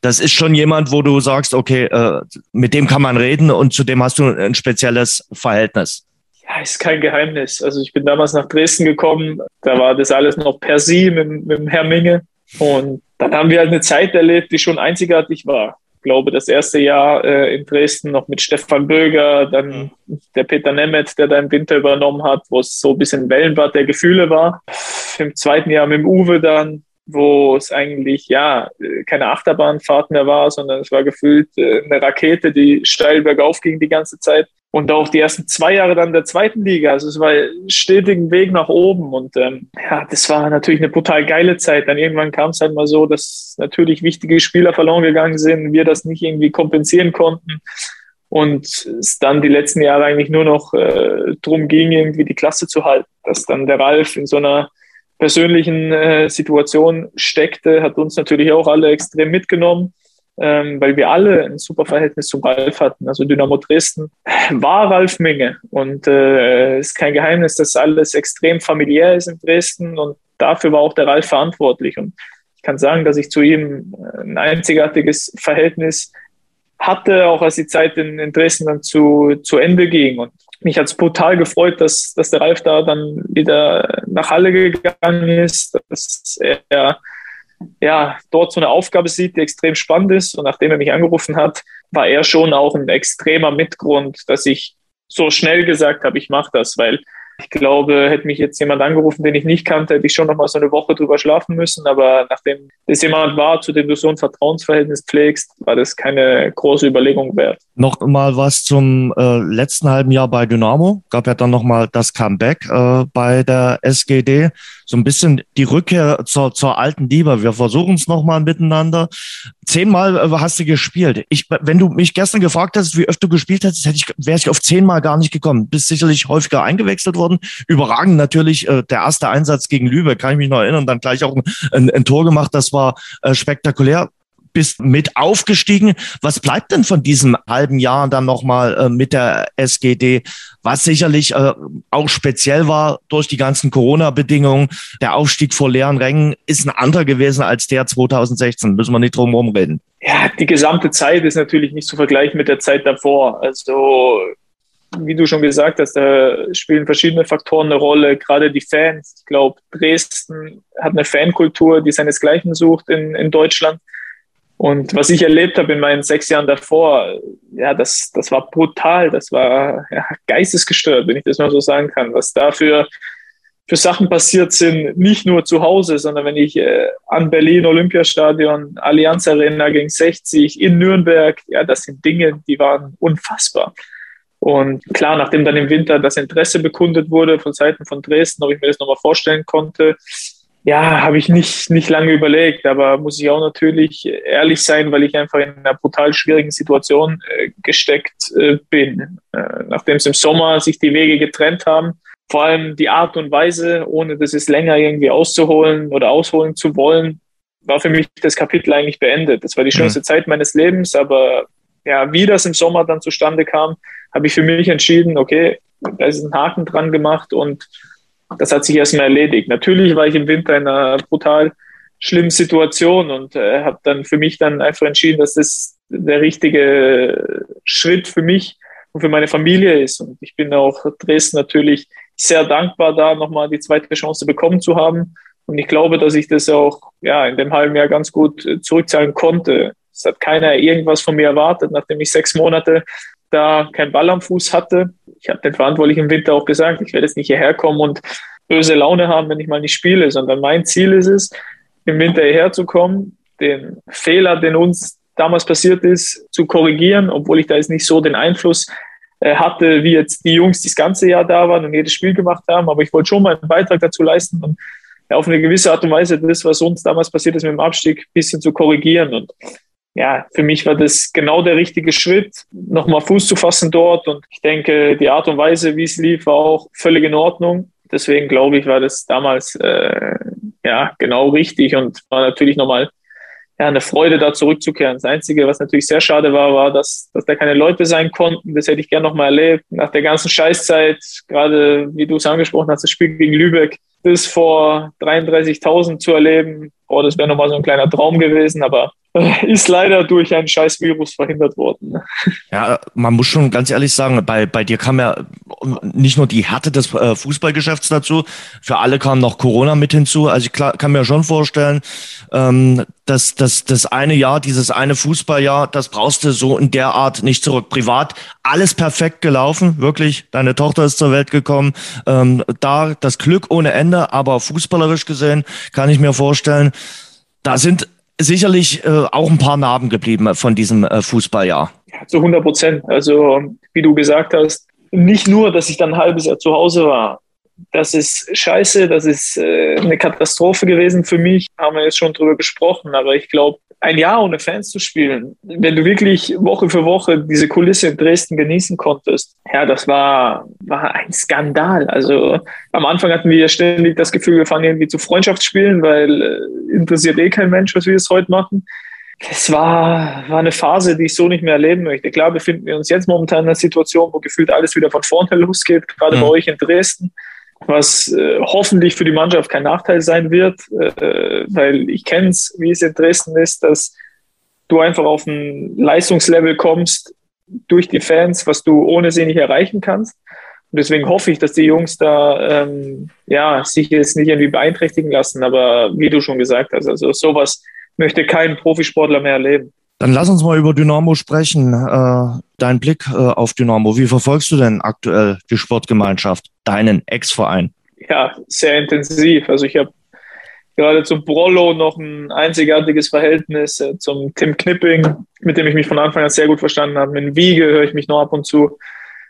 das ist schon jemand, wo du sagst, okay, äh, mit dem kann man reden und zu dem hast du ein spezielles Verhältnis. Ja, ist kein Geheimnis. Also ich bin damals nach Dresden gekommen, da war das alles noch per Sie mit, mit dem Herr Minge. Und dann haben wir halt eine Zeit erlebt, die schon einzigartig war glaube, das erste Jahr äh, in Dresden noch mit Stefan Böger, dann mhm. der Peter Nemeth, der da im Winter übernommen hat, wo es so ein bisschen Wellenbad der Gefühle war. Im zweiten Jahr mit dem Uwe dann, wo es eigentlich ja keine Achterbahnfahrt mehr war, sondern es war gefühlt äh, eine Rakete, die steil bergauf ging die ganze Zeit und auch die ersten zwei Jahre dann der zweiten Liga. Also es war stetigen Weg nach oben und ähm, ja, das war natürlich eine brutal geile Zeit. Dann irgendwann kam es halt mal so, dass natürlich wichtige Spieler verloren gegangen sind, wir das nicht irgendwie kompensieren konnten und es dann die letzten Jahre eigentlich nur noch äh, drum ging, irgendwie die Klasse zu halten. Dass dann der Ralf in so einer persönlichen äh, Situation steckte, hat uns natürlich auch alle extrem mitgenommen ähm, weil wir alle ein super Verhältnis zum Ralf hatten. Also Dynamo Dresden war Ralf Minge und äh, ist kein Geheimnis, dass alles extrem familiär ist in Dresden und dafür war auch der Ralf verantwortlich. Und ich kann sagen, dass ich zu ihm ein einzigartiges Verhältnis hatte, auch als die Zeit in, in Dresden dann zu, zu Ende ging. Und mich hat es brutal gefreut, dass, dass der Ralf da dann wieder nach Halle gegangen ist, dass er ja, dort so eine Aufgabe sieht, die extrem spannend ist. Und nachdem er mich angerufen hat, war er schon auch ein extremer Mitgrund, dass ich so schnell gesagt habe, ich mache das, weil ich glaube, hätte mich jetzt jemand angerufen, den ich nicht kannte, hätte ich schon noch mal so eine Woche drüber schlafen müssen. Aber nachdem es jemand war, zu dem du so ein Vertrauensverhältnis pflegst, war das keine große Überlegung wert. Noch mal was zum äh, letzten halben Jahr bei Dynamo. Gab ja dann noch mal das Comeback äh, bei der SGD. So ein bisschen die Rückkehr zur, zur alten Liebe. Wir versuchen es noch mal miteinander. Zehnmal äh, hast du gespielt. Ich, wenn du mich gestern gefragt hast, wie oft du gespielt hast, hätte ich, wäre ich auf zehnmal gar nicht gekommen. Bist sicherlich häufiger eingewechselt worden. Überragend natürlich äh, der erste Einsatz gegen Lübeck, kann ich mich noch erinnern. Dann gleich auch ein, ein, ein Tor gemacht. Das war äh, spektakulär bist mit aufgestiegen. Was bleibt denn von diesem halben Jahr dann nochmal äh, mit der SGD, was sicherlich äh, auch speziell war durch die ganzen Corona-Bedingungen? Der Aufstieg vor leeren Rängen ist ein anderer gewesen als der 2016. Müssen wir nicht drum herum reden. Ja, die gesamte Zeit ist natürlich nicht zu vergleichen mit der Zeit davor. Also wie du schon gesagt hast, da spielen verschiedene Faktoren eine Rolle, gerade die Fans. Ich glaube, Dresden hat eine Fankultur, die seinesgleichen sucht in, in Deutschland. Und was ich erlebt habe in meinen sechs Jahren davor, ja, das, das war brutal, das war ja, geistesgestört, wenn ich das mal so sagen kann, was da für, für Sachen passiert sind, nicht nur zu Hause, sondern wenn ich äh, an Berlin Olympiastadion, Allianz Arena gegen 60, in Nürnberg, ja, das sind Dinge, die waren unfassbar. Und klar, nachdem dann im Winter das Interesse bekundet wurde von Seiten von Dresden, ob ich mir das nochmal vorstellen konnte, ja, habe ich nicht, nicht lange überlegt, aber muss ich auch natürlich ehrlich sein, weil ich einfach in einer brutal schwierigen Situation äh, gesteckt äh, bin. Äh, Nachdem es im Sommer sich die Wege getrennt haben, vor allem die Art und Weise, ohne das es länger irgendwie auszuholen oder ausholen zu wollen, war für mich das Kapitel eigentlich beendet. Das war die schönste mhm. Zeit meines Lebens, aber ja, wie das im Sommer dann zustande kam, habe ich für mich entschieden, okay, da ist ein Haken dran gemacht und das hat sich erstmal erledigt. Natürlich war ich im Winter in einer brutal schlimmen Situation und äh, habe dann für mich dann einfach entschieden, dass das der richtige Schritt für mich und für meine Familie ist. Und ich bin auch Dresden natürlich sehr dankbar, da nochmal die zweite Chance bekommen zu haben. Und ich glaube, dass ich das auch ja, in dem halben Jahr ganz gut zurückzahlen konnte. Es hat keiner irgendwas von mir erwartet, nachdem ich sechs Monate da keinen Ball am Fuß hatte. Ich habe den Verantwortlichen im Winter auch gesagt, ich werde jetzt nicht hierher kommen und böse Laune haben, wenn ich mal nicht spiele, sondern mein Ziel ist es, im Winter hierher zu kommen, den Fehler, den uns damals passiert ist, zu korrigieren, obwohl ich da jetzt nicht so den Einfluss äh, hatte, wie jetzt die Jungs, die das ganze Jahr da waren und jedes Spiel gemacht haben. Aber ich wollte schon mal einen Beitrag dazu leisten und auf eine gewisse Art und Weise das, was uns damals passiert ist mit dem Abstieg, ein bisschen zu korrigieren. Und ja, für mich war das genau der richtige Schritt, nochmal Fuß zu fassen dort. Und ich denke, die Art und Weise, wie es lief, war auch völlig in Ordnung. Deswegen glaube ich, war das damals äh, ja genau richtig und war natürlich nochmal ja, eine Freude, da zurückzukehren. Das Einzige, was natürlich sehr schade war, war, dass, dass da keine Leute sein konnten. Das hätte ich gerne nochmal erlebt. Nach der ganzen Scheißzeit, gerade wie du es angesprochen hast, das Spiel gegen Lübeck, das vor 33.000 zu erleben, oh, das wäre nochmal so ein kleiner Traum gewesen, aber ist leider durch ein scheiß Virus verhindert worden. Ja, man muss schon ganz ehrlich sagen, bei, bei dir kam ja nicht nur die Härte des äh, Fußballgeschäfts dazu, für alle kam noch Corona mit hinzu. Also ich kann mir schon vorstellen, ähm, dass, dass das eine Jahr, dieses eine Fußballjahr, das brauchst du so in der Art nicht zurück. Privat alles perfekt gelaufen, wirklich. Deine Tochter ist zur Welt gekommen. Ähm, da das Glück ohne Ende, aber fußballerisch gesehen kann ich mir vorstellen, da sind sicherlich äh, auch ein paar Narben geblieben von diesem äh, Fußballjahr. Ja, zu 100 Prozent. Also, wie du gesagt hast, nicht nur, dass ich dann ein halbes Jahr zu Hause war. Das ist scheiße, das ist äh, eine Katastrophe gewesen für mich. Haben wir jetzt schon drüber gesprochen, aber ich glaube, ein Jahr ohne Fans zu spielen, wenn du wirklich Woche für Woche diese Kulisse in Dresden genießen konntest, ja, das war, war ein Skandal. Also am Anfang hatten wir ständig das Gefühl, wir fangen irgendwie zu Freundschaftsspielen, weil äh, interessiert eh kein Mensch, was wir jetzt heute machen. Es war, war eine Phase, die ich so nicht mehr erleben möchte. Klar befinden wir uns jetzt momentan in einer Situation, wo gefühlt alles wieder von vorne losgeht, gerade mhm. bei euch in Dresden was äh, hoffentlich für die Mannschaft kein Nachteil sein wird, äh, weil ich kenne es, wie es in Dresden ist, dass du einfach auf ein Leistungslevel kommst durch die Fans, was du ohne sie nicht erreichen kannst. Und deswegen hoffe ich, dass die Jungs da ähm, ja, sich jetzt nicht irgendwie beeinträchtigen lassen. Aber wie du schon gesagt hast, also sowas möchte kein Profisportler mehr erleben. Dann lass uns mal über Dynamo sprechen. Äh, dein Blick äh, auf Dynamo. Wie verfolgst du denn aktuell die Sportgemeinschaft, deinen Ex-Verein? Ja, sehr intensiv. Also ich habe gerade zum Brollo noch ein einzigartiges Verhältnis, äh, zum Tim Knipping, mit dem ich mich von Anfang an sehr gut verstanden habe. Mit Wiege höre ich mich noch ab und zu.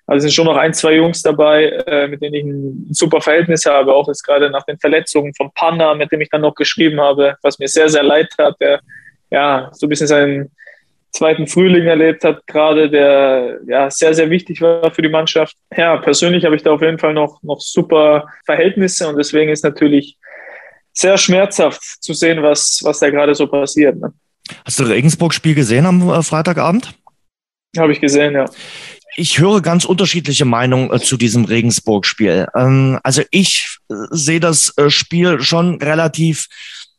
Also sind schon noch ein, zwei Jungs dabei, mit denen ich ein super Verhältnis habe, auch jetzt gerade nach den Verletzungen von Panna, mit dem ich dann noch geschrieben habe, was mir sehr, sehr leid hat, der ja so ein bisschen seinen zweiten Frühling erlebt hat, gerade der ja sehr, sehr wichtig war für die Mannschaft. Ja, persönlich habe ich da auf jeden Fall noch, noch super Verhältnisse und deswegen ist natürlich sehr schmerzhaft zu sehen, was, was da gerade so passiert. Ne? Hast du Regensburg-Spiel gesehen am äh, Freitagabend? Habe ich gesehen, ja. Ich höre ganz unterschiedliche Meinungen äh, zu diesem Regensburg-Spiel. Ähm, also ich äh, sehe das Spiel schon relativ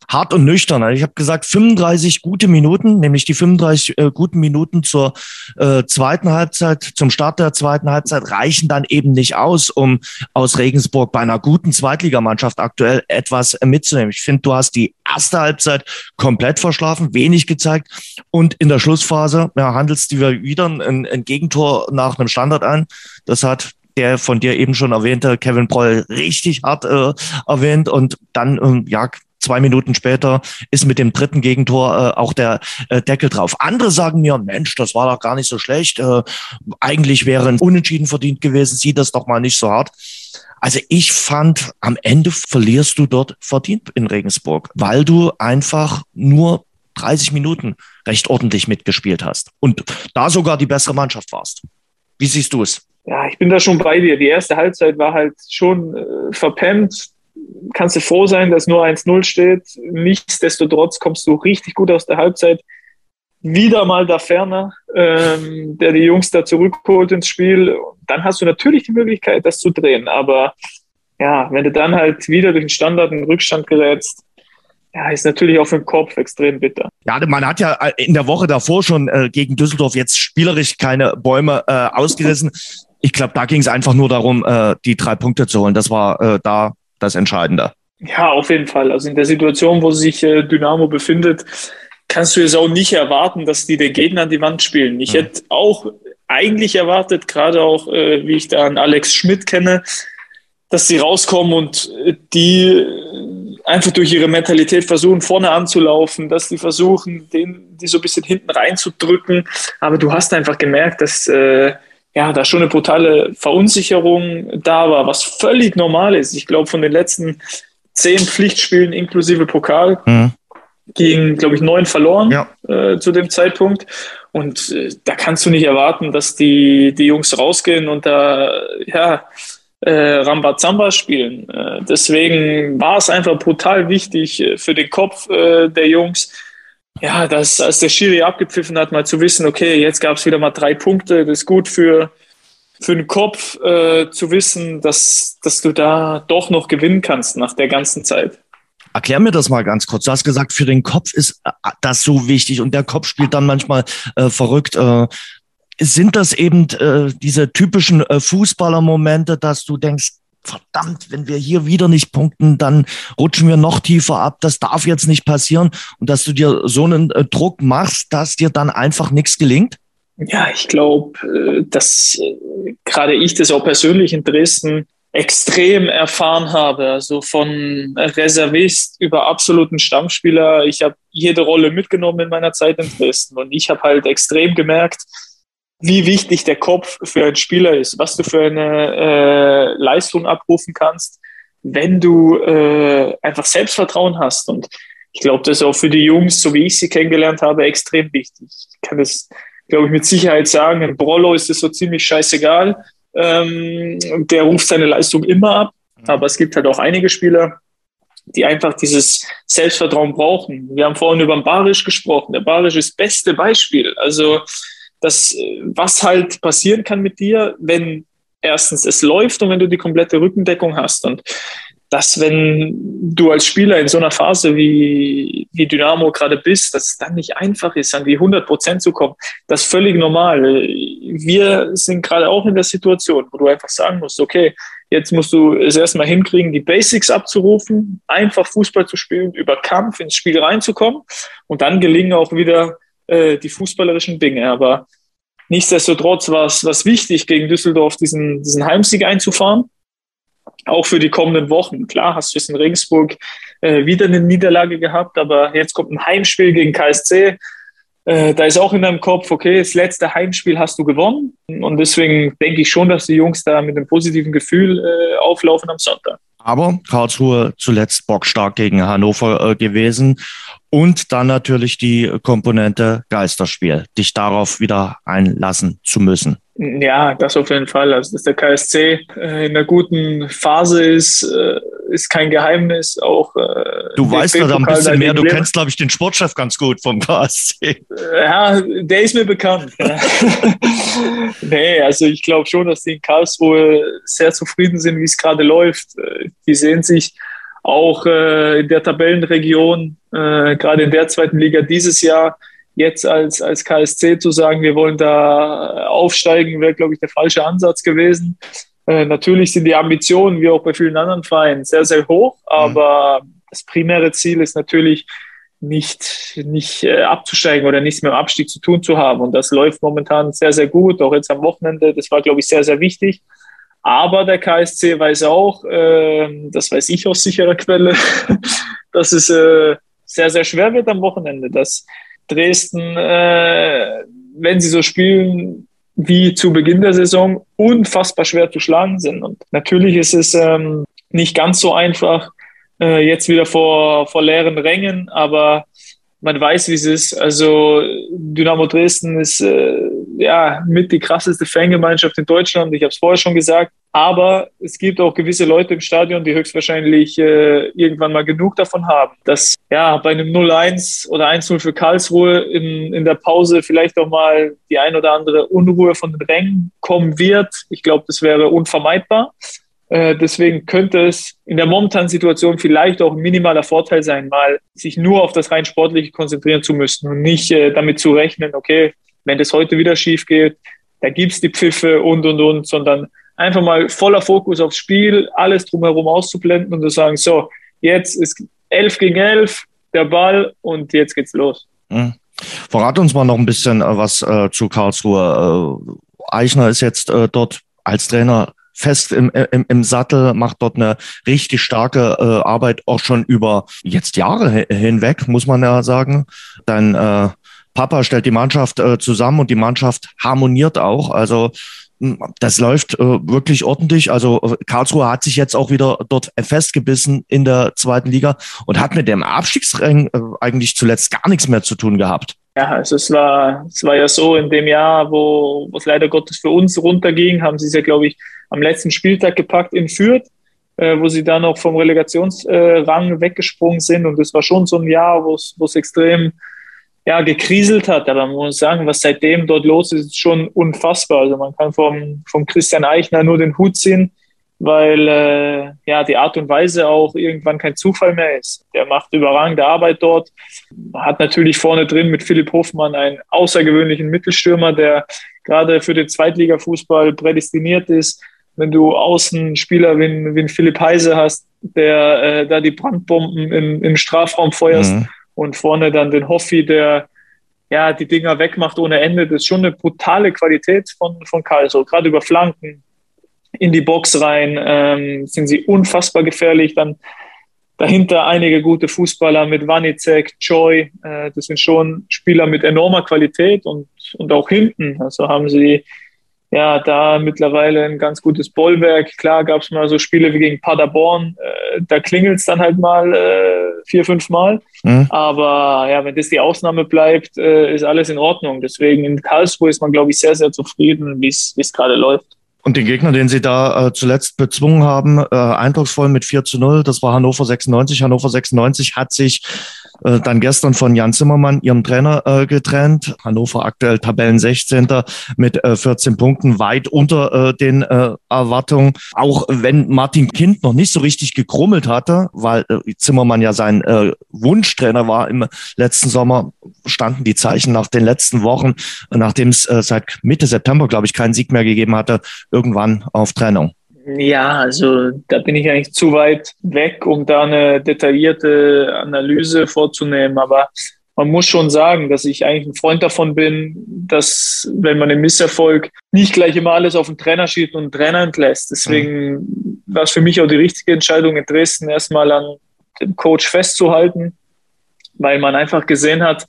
hart und nüchtern. Also ich habe gesagt, 35 gute Minuten, nämlich die 35 äh, guten Minuten zur äh, zweiten Halbzeit, zum Start der zweiten Halbzeit reichen dann eben nicht aus, um aus Regensburg bei einer guten Zweitligamannschaft aktuell etwas mitzunehmen. Ich finde, du hast die erste Halbzeit komplett verschlafen, wenig gezeigt und in der Schlussphase ja, handelst du wieder ein, ein Gegentor nach einem Standard ein. Das hat der von dir eben schon erwähnte Kevin Broll richtig hart äh, erwähnt und dann ähm, ja zwei Minuten später ist mit dem dritten Gegentor äh, auch der äh, Deckel drauf. Andere sagen mir, Mensch, das war doch gar nicht so schlecht. Äh, eigentlich wäre ein Unentschieden verdient gewesen. Sieh das doch mal nicht so hart. Also ich fand, am Ende verlierst du dort verdient in Regensburg, weil du einfach nur 30 Minuten recht ordentlich mitgespielt hast und da sogar die bessere Mannschaft warst. Wie siehst du es? Ja, ich bin da schon bei dir. Die erste Halbzeit war halt schon äh, verpennt kannst du froh sein, dass nur 1-0 steht. Nichtsdestotrotz kommst du richtig gut aus der Halbzeit. Wieder mal da ferner, ähm, der die Jungs da zurückholt ins Spiel. Dann hast du natürlich die Möglichkeit, das zu drehen. Aber ja, wenn du dann halt wieder durch den Standard in Rückstand gerätst, ja, ist natürlich auch für den Kopf extrem bitter. Ja, man hat ja in der Woche davor schon äh, gegen Düsseldorf jetzt spielerisch keine Bäume äh, ausgerissen. Ich glaube, da ging es einfach nur darum, äh, die drei Punkte zu holen. Das war äh, da das Entscheidende. Ja, auf jeden Fall. Also in der Situation, wo sich äh, Dynamo befindet, kannst du jetzt auch nicht erwarten, dass die den Gegner an die Wand spielen. Ich mhm. hätte auch eigentlich erwartet, gerade auch, äh, wie ich da an Alex Schmidt kenne, dass sie rauskommen und äh, die einfach durch ihre Mentalität versuchen, vorne anzulaufen, dass die versuchen, den, die so ein bisschen hinten reinzudrücken. Aber du hast einfach gemerkt, dass äh, ja, da schon eine brutale Verunsicherung da war, was völlig normal ist. Ich glaube, von den letzten zehn Pflichtspielen inklusive Pokal mhm. gegen, glaube ich, neun verloren ja. äh, zu dem Zeitpunkt. Und äh, da kannst du nicht erwarten, dass die, die Jungs rausgehen und da, ja, äh, Rambazamba spielen. Äh, deswegen war es einfach brutal wichtig äh, für den Kopf äh, der Jungs, ja, dass als der Schiri abgepfiffen hat, mal zu wissen, okay, jetzt gab es wieder mal drei Punkte, das ist gut für, für den Kopf äh, zu wissen, dass, dass du da doch noch gewinnen kannst nach der ganzen Zeit. Erklär mir das mal ganz kurz. Du hast gesagt, für den Kopf ist äh, das so wichtig und der Kopf spielt dann manchmal äh, verrückt. Äh, sind das eben äh, diese typischen äh, Fußballermomente, dass du denkst, verdammt, wenn wir hier wieder nicht punkten, dann rutschen wir noch tiefer ab. Das darf jetzt nicht passieren. Und dass du dir so einen äh, Druck machst, dass dir dann einfach nichts gelingt? Ja, ich glaube, äh, dass äh, gerade ich das auch persönlich in Dresden extrem erfahren habe. Also von Reservist über absoluten Stammspieler. Ich habe jede Rolle mitgenommen in meiner Zeit in Dresden. Und ich habe halt extrem gemerkt, wie wichtig der Kopf für einen Spieler ist, was du für eine äh, Leistung abrufen kannst, wenn du äh, einfach Selbstvertrauen hast. Und ich glaube, das ist auch für die Jungs, so wie ich sie kennengelernt habe, extrem wichtig. Ich kann das, glaube ich, mit Sicherheit sagen. In Brollo ist es so ziemlich scheißegal. Ähm, der ruft seine Leistung immer ab. Mhm. Aber es gibt halt auch einige Spieler, die einfach dieses Selbstvertrauen brauchen. Wir haben vorhin über den Barisch gesprochen. Der Barisch ist das beste Beispiel. Also dass was halt passieren kann mit dir, wenn erstens es läuft und wenn du die komplette Rückendeckung hast. Und dass, wenn du als Spieler in so einer Phase wie, wie Dynamo gerade bist, dass es dann nicht einfach ist, an die 100 Prozent zu kommen, das ist völlig normal. Wir sind gerade auch in der Situation, wo du einfach sagen musst, okay, jetzt musst du es erstmal hinkriegen, die Basics abzurufen, einfach Fußball zu spielen, über Kampf ins Spiel reinzukommen und dann gelingen auch wieder äh, die fußballerischen Dinge. Aber nichtsdestotrotz war es wichtig, gegen Düsseldorf diesen, diesen Heimsieg einzufahren. Auch für die kommenden Wochen. Klar, hast du jetzt in Regensburg äh, wieder eine Niederlage gehabt, aber jetzt kommt ein Heimspiel gegen KSC. Äh, da ist auch in deinem Kopf, okay, das letzte Heimspiel hast du gewonnen. Und deswegen denke ich schon, dass die Jungs da mit einem positiven Gefühl äh, auflaufen am Sonntag. Aber Karlsruhe zuletzt bockstark gegen Hannover äh, gewesen. Und dann natürlich die Komponente Geisterspiel, dich darauf wieder einlassen zu müssen. Ja, das auf jeden Fall. Also, dass der KSC äh, in einer guten Phase ist, äh, ist kein Geheimnis. Auch äh, du weißt da ein bisschen mehr. Du kennst, glaube ich, den Sportchef ganz gut vom KSC. Ja, der ist mir bekannt. nee, also ich glaube schon, dass die in Karlsruhe sehr zufrieden sind, wie es gerade läuft. Äh, die sehen sich auch äh, in der Tabellenregion, äh, gerade in der zweiten Liga dieses Jahr, jetzt als, als KSC zu sagen, wir wollen da aufsteigen, wäre, glaube ich, der falsche Ansatz gewesen. Äh, natürlich sind die Ambitionen, wie auch bei vielen anderen Vereinen, sehr, sehr hoch, mhm. aber mhm. das primäre Ziel ist natürlich, nicht, nicht äh, abzusteigen oder nichts mit dem Abstieg zu tun zu haben. Und das läuft momentan sehr, sehr gut, auch jetzt am Wochenende. Das war, glaube ich, sehr, sehr wichtig. Aber der KSC weiß auch, äh, das weiß ich aus sicherer Quelle, dass es äh, sehr, sehr schwer wird am Wochenende, dass Dresden, äh, wenn sie so spielen wie zu Beginn der Saison, unfassbar schwer zu schlagen sind. Und natürlich ist es ähm, nicht ganz so einfach, äh, jetzt wieder vor, vor leeren Rängen, aber man weiß, wie es ist. Also Dynamo Dresden ist äh, ja mit die krasseste Fangemeinschaft in Deutschland. Ich habe es vorher schon gesagt. Aber es gibt auch gewisse Leute im Stadion, die höchstwahrscheinlich äh, irgendwann mal genug davon haben, dass ja bei einem 0-1 oder 1-0 für Karlsruhe in, in der Pause vielleicht auch mal die ein oder andere Unruhe von den Rängen kommen wird. Ich glaube, das wäre unvermeidbar. Äh, deswegen könnte es in der momentanen Situation vielleicht auch ein minimaler Vorteil sein, mal sich nur auf das rein Sportliche konzentrieren zu müssen und nicht äh, damit zu rechnen, okay, wenn das heute wieder schief geht, da gibt's die Pfiffe und, und, und, sondern einfach mal voller Fokus aufs Spiel, alles drumherum auszublenden und zu sagen, so, jetzt ist elf gegen elf, der Ball und jetzt geht's los. Mhm. Verrat uns mal noch ein bisschen äh, was äh, zu Karlsruhe. Äh, Eichner ist jetzt äh, dort als Trainer fest im, im, im Sattel, macht dort eine richtig starke äh, Arbeit, auch schon über jetzt Jahre hinweg, muss man ja sagen. Dann äh, Papa stellt die Mannschaft äh, zusammen und die Mannschaft harmoniert auch. Also das läuft äh, wirklich ordentlich. Also äh, Karlsruhe hat sich jetzt auch wieder dort festgebissen in der zweiten Liga und hat mit dem Abstiegsrang äh, eigentlich zuletzt gar nichts mehr zu tun gehabt. Ja, also es war, es war ja so in dem Jahr, wo, es leider Gottes für uns runterging, haben sie es ja, glaube ich, am letzten Spieltag gepackt in Fürth, äh, wo sie dann noch vom Relegationsrang äh, weggesprungen sind. Und das war schon so ein Jahr, wo es extrem ja, gekriselt hat. Aber man muss sagen, was seitdem dort los ist, ist schon unfassbar. Also man kann vom, vom Christian Eichner nur den Hut ziehen, weil äh, ja die Art und Weise auch irgendwann kein Zufall mehr ist. Der macht überragende Arbeit dort, hat natürlich vorne drin mit Philipp Hofmann einen außergewöhnlichen Mittelstürmer, der gerade für den Zweitligafußball prädestiniert ist. Wenn du Außenspieler wie, wie Philipp Heise hast, der äh, da die Brandbomben in, in Strafraum feuerst mhm. Und vorne dann den Hoffi, der ja die Dinger wegmacht ohne Ende, das ist schon eine brutale Qualität von, von Karlsruhe, gerade über Flanken, in die Box rein, ähm, sind sie unfassbar gefährlich. Dann dahinter einige gute Fußballer mit Wanicek, Choi. Äh, das sind schon Spieler mit enormer Qualität und, und auch hinten. Also haben sie ja da mittlerweile ein ganz gutes Bollwerk. Klar gab es mal so Spiele wie gegen Paderborn. Äh, da klingelt es dann halt mal äh, vier, fünf Mal. Mhm. Aber ja, wenn das die Ausnahme bleibt, äh, ist alles in Ordnung. Deswegen in Karlsruhe ist man, glaube ich, sehr, sehr zufrieden, wie es gerade läuft. Und den Gegner, den sie da äh, zuletzt bezwungen haben, äh, eindrucksvoll mit 4 zu 0, das war Hannover 96. Hannover 96 hat sich äh, dann gestern von Jan Zimmermann, ihrem Trainer, äh, getrennt. Hannover aktuell Tabellen 16. mit äh, 14 Punkten, weit unter äh, den äh, Erwartungen. Auch wenn Martin Kind noch nicht so richtig gekrummelt hatte, weil äh, Zimmermann ja sein äh, Wunschtrainer war im letzten Sommer, standen die Zeichen nach den letzten Wochen, nachdem es äh, seit Mitte September, glaube ich, keinen Sieg mehr gegeben hatte, irgendwann auf Trennung. Ja, also da bin ich eigentlich zu weit weg, um da eine detaillierte Analyse vorzunehmen. Aber man muss schon sagen, dass ich eigentlich ein Freund davon bin, dass wenn man im Misserfolg nicht gleich immer alles auf den Trainer schiebt und den Trainer entlässt. Deswegen mhm. war es für mich auch die richtige Entscheidung in Dresden erstmal an dem Coach festzuhalten, weil man einfach gesehen hat,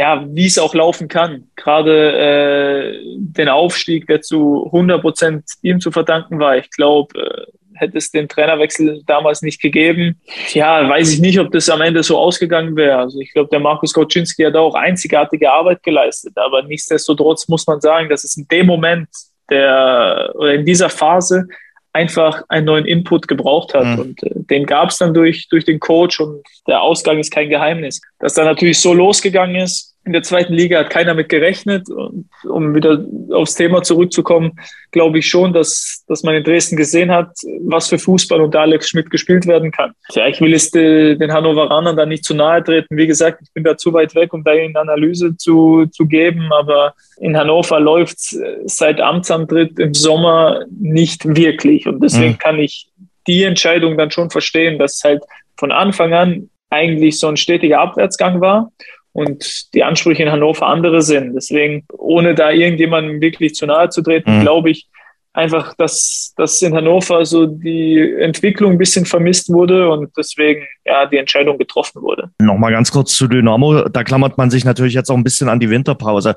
ja, wie es auch laufen kann. Gerade äh, den Aufstieg, der zu 100 Prozent ihm zu verdanken war. Ich glaube, äh, hätte es den Trainerwechsel damals nicht gegeben, ja, weiß ich nicht, ob das am Ende so ausgegangen wäre. Also ich glaube, der Markus Koczynski hat auch einzigartige Arbeit geleistet. Aber nichtsdestotrotz muss man sagen, dass es in dem Moment der oder in dieser Phase einfach einen neuen Input gebraucht hat. Mhm. Und äh, den gab es dann durch, durch den Coach und der Ausgang ist kein Geheimnis. Dass da natürlich so losgegangen ist, in der zweiten Liga hat keiner mit gerechnet. Und um wieder aufs Thema zurückzukommen, glaube ich schon, dass, dass man in Dresden gesehen hat, was für Fußball unter Alex Schmidt gespielt werden kann. Ja, ich will es äh, den Hannoveranern da nicht zu nahe treten. Wie gesagt, ich bin da zu weit weg, um da eine Analyse zu, zu geben. Aber in Hannover läuft es seit Amtsantritt im Sommer nicht wirklich. Und deswegen mhm. kann ich die Entscheidung dann schon verstehen, dass halt von Anfang an eigentlich so ein stetiger Abwärtsgang war und die Ansprüche in Hannover andere sind. Deswegen, ohne da irgendjemandem wirklich zu nahe zu treten, mhm. glaube ich einfach, dass, dass in Hannover so die Entwicklung ein bisschen vermisst wurde und deswegen ja die Entscheidung getroffen wurde. Nochmal ganz kurz zu Dynamo. Da klammert man sich natürlich jetzt auch ein bisschen an die Winterpause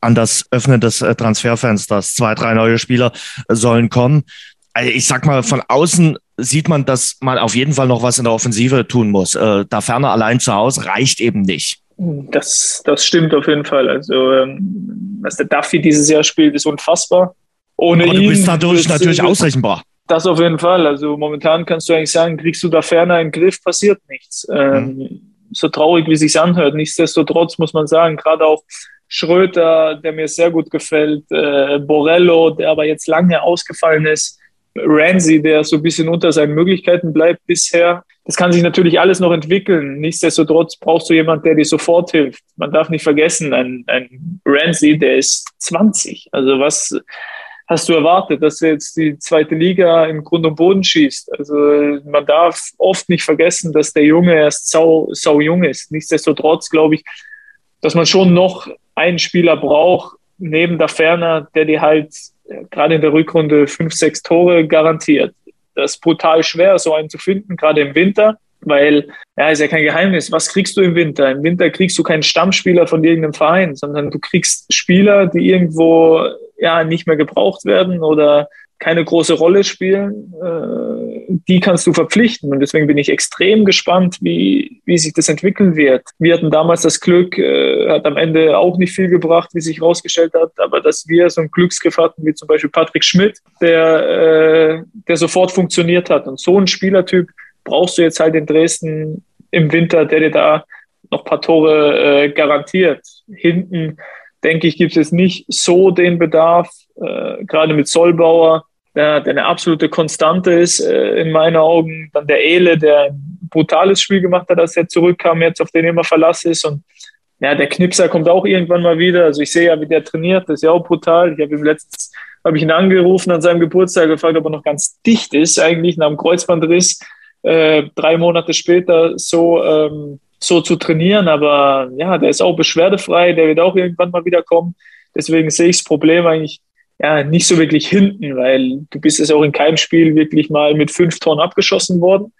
an das Öffnen des äh, Transferfensters. Zwei, drei neue Spieler sollen kommen. Also ich sag mal, von außen sieht man, dass man auf jeden Fall noch was in der Offensive tun muss. Äh, da ferner allein zu Hause reicht eben nicht. Das, das stimmt auf jeden Fall. Also, ähm, was der Duffy dieses Jahr spielt, ist unfassbar. Ohne Aber ihn. Du bist dadurch natürlich ausrechenbar. Das auf jeden Fall. Also, momentan kannst du eigentlich sagen, kriegst du da ferner in den Griff, passiert nichts. Ähm, mhm. So traurig, wie sich's anhört. Nichtsdestotrotz muss man sagen, gerade auch Schröter, der mir sehr gut gefällt, äh, Borello, der aber jetzt lange ausgefallen ist, Ramsey, der so ein bisschen unter seinen Möglichkeiten bleibt bisher. Das kann sich natürlich alles noch entwickeln. Nichtsdestotrotz brauchst du jemanden, der dir sofort hilft. Man darf nicht vergessen, ein, ein Ramsey, der ist 20. Also was hast du erwartet, dass er jetzt die zweite Liga im Grund und Boden schießt? Also man darf oft nicht vergessen, dass der Junge erst sau, sau jung ist. Nichtsdestotrotz, glaube ich, dass man schon noch einen Spieler braucht, neben der Ferner, der dir halt gerade in der Rückrunde fünf, sechs Tore garantiert. Das ist brutal schwer, so einen zu finden, gerade im Winter, weil, ja, ist ja kein Geheimnis. Was kriegst du im Winter? Im Winter kriegst du keinen Stammspieler von irgendeinem Verein, sondern du kriegst Spieler, die irgendwo, ja, nicht mehr gebraucht werden oder keine große Rolle spielen, äh, die kannst du verpflichten. Und deswegen bin ich extrem gespannt, wie, wie sich das entwickeln wird. Wir hatten damals das Glück, äh, hat am Ende auch nicht viel gebracht, wie sich herausgestellt hat, aber dass wir so einen Glücksgriff hatten, wie zum Beispiel Patrick Schmidt, der, äh, der sofort funktioniert hat. Und so ein Spielertyp brauchst du jetzt halt in Dresden im Winter, der dir da noch paar Tore äh, garantiert. Hinten, denke ich, gibt es nicht so den Bedarf äh, gerade mit Solbauer, der, der, eine absolute Konstante ist äh, in meinen Augen. Dann der Ele, der ein brutales Spiel gemacht hat, als er zurückkam, jetzt auf den immer Verlass ist. Und ja, der Knipser kommt auch irgendwann mal wieder. Also ich sehe ja, wie der trainiert, das ist ja auch brutal. Ich habe ihm letztens habe ich ihn angerufen an seinem Geburtstag, gefragt, ob er noch ganz dicht ist, eigentlich nach dem Kreuzbandriss. Äh, drei Monate später so, ähm, so zu trainieren. Aber ja, der ist auch beschwerdefrei, der wird auch irgendwann mal wieder kommen. Deswegen sehe ich das Problem eigentlich ja, nicht so wirklich hinten, weil du bist es auch in keinem Spiel wirklich mal mit fünf Toren abgeschossen worden.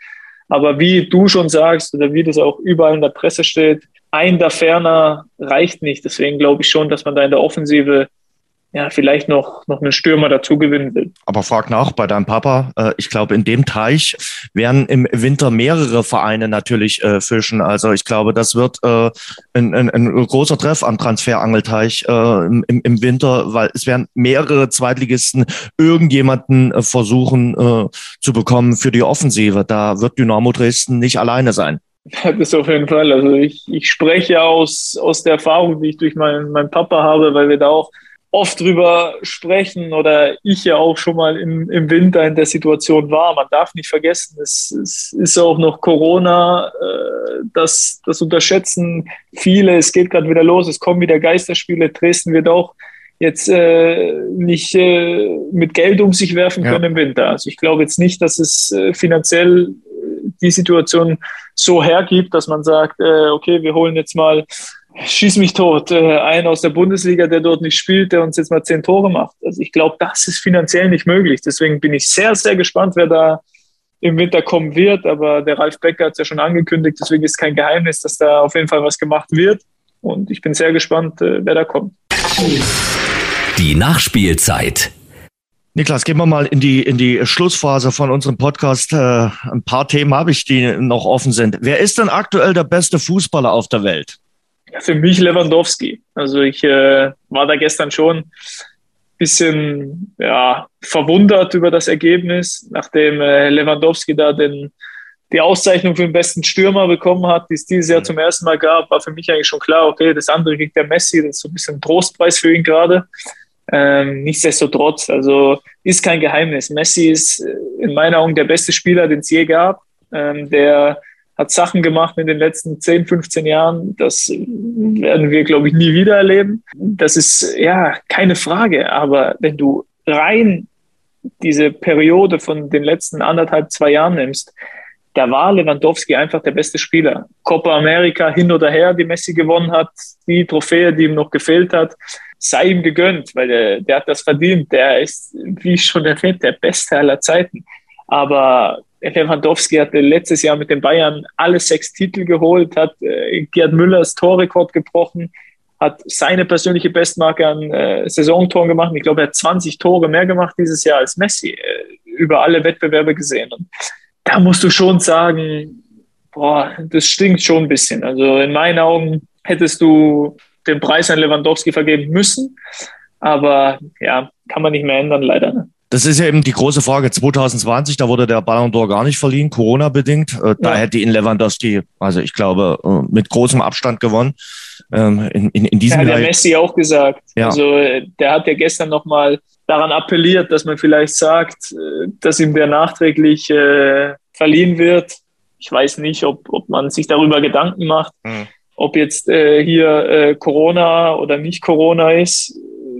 Aber wie du schon sagst oder wie das auch überall in der Presse steht, ein da ferner reicht nicht. Deswegen glaube ich schon, dass man da in der Offensive ja, vielleicht noch, noch einen Stürmer dazu gewinnen will. Aber frag nach bei deinem Papa. Äh, ich glaube, in dem Teich werden im Winter mehrere Vereine natürlich äh, fischen. Also ich glaube, das wird äh, ein, ein, ein großer Treff am Transferangelteich äh, im, im Winter, weil es werden mehrere Zweitligisten irgendjemanden versuchen zu bekommen für die Offensive. Da wird Dynamo Dresden nicht alleine sein. Das auf jeden Fall. Also ich, ich spreche aus, aus der Erfahrung, die ich durch meinen, meinen Papa habe, weil wir da auch oft drüber sprechen oder ich ja auch schon mal im, im Winter in der Situation war. Man darf nicht vergessen, es, es ist auch noch Corona, äh, das, das unterschätzen viele. Es geht gerade wieder los, es kommen wieder Geisterspiele. Dresden wird auch jetzt äh, nicht äh, mit Geld um sich werfen können ja. im Winter. Also ich glaube jetzt nicht, dass es äh, finanziell äh, die Situation so hergibt, dass man sagt, äh, okay, wir holen jetzt mal schieß mich tot, äh, einen aus der Bundesliga, der dort nicht spielt, der uns jetzt mal zehn Tore macht. Also ich glaube, das ist finanziell nicht möglich. Deswegen bin ich sehr, sehr gespannt, wer da im Winter kommen wird. Aber der Ralf Becker hat es ja schon angekündigt, deswegen ist kein Geheimnis, dass da auf jeden Fall was gemacht wird. Und ich bin sehr gespannt, äh, wer da kommt. Die Nachspielzeit. Niklas, gehen wir mal in die, in die Schlussphase von unserem Podcast. Äh, ein paar Themen habe ich, die noch offen sind. Wer ist denn aktuell der beste Fußballer auf der Welt? Ja, für mich Lewandowski. Also ich äh, war da gestern schon ein bisschen ja, verwundert über das Ergebnis, nachdem äh, Lewandowski da den, die Auszeichnung für den besten Stürmer bekommen hat, die es dieses Jahr mhm. zum ersten Mal gab, war für mich eigentlich schon klar, okay, das andere kriegt der Messi, das ist so ein bisschen ein Trostpreis für ihn gerade. Ähm, nichtsdestotrotz, also ist kein Geheimnis. Messi ist äh, in meinen Augen der beste Spieler, den es je gab, ähm, der hat Sachen gemacht in den letzten 10, 15 Jahren. Das werden wir, glaube ich, nie wieder erleben. Das ist ja keine Frage. Aber wenn du rein diese Periode von den letzten anderthalb, zwei Jahren nimmst, da war Lewandowski einfach der beste Spieler. Copa America hin oder her, die Messi gewonnen hat, die Trophäe, die ihm noch gefehlt hat, sei ihm gegönnt, weil der, der hat das verdient. Der ist, wie schon erwähnt, der Beste aller Zeiten. Aber Lewandowski hatte letztes Jahr mit den Bayern alle sechs Titel geholt, hat äh, Gerd Müllers Torrekord gebrochen, hat seine persönliche Bestmarke an äh, Saisontoren gemacht. Ich glaube, er hat 20 Tore mehr gemacht dieses Jahr als Messi, äh, über alle Wettbewerbe gesehen. Und da musst du schon sagen, boah, das stinkt schon ein bisschen. Also in meinen Augen hättest du den Preis an Lewandowski vergeben müssen. Aber ja, kann man nicht mehr ändern, leider. Das ist ja eben die große Frage. 2020, da wurde der Ballon d'Or gar nicht verliehen, Corona-bedingt. Äh, da ja. hätte ihn Lewandowski, also ich glaube, äh, mit großem Abstand gewonnen. Ähm, in, in, in diesem ja, der Messi auch gesagt. Ja. Also der hat ja gestern nochmal daran appelliert, dass man vielleicht sagt, äh, dass ihm der nachträglich äh, verliehen wird. Ich weiß nicht, ob, ob man sich darüber Gedanken macht, mhm. ob jetzt äh, hier äh, Corona oder nicht Corona ist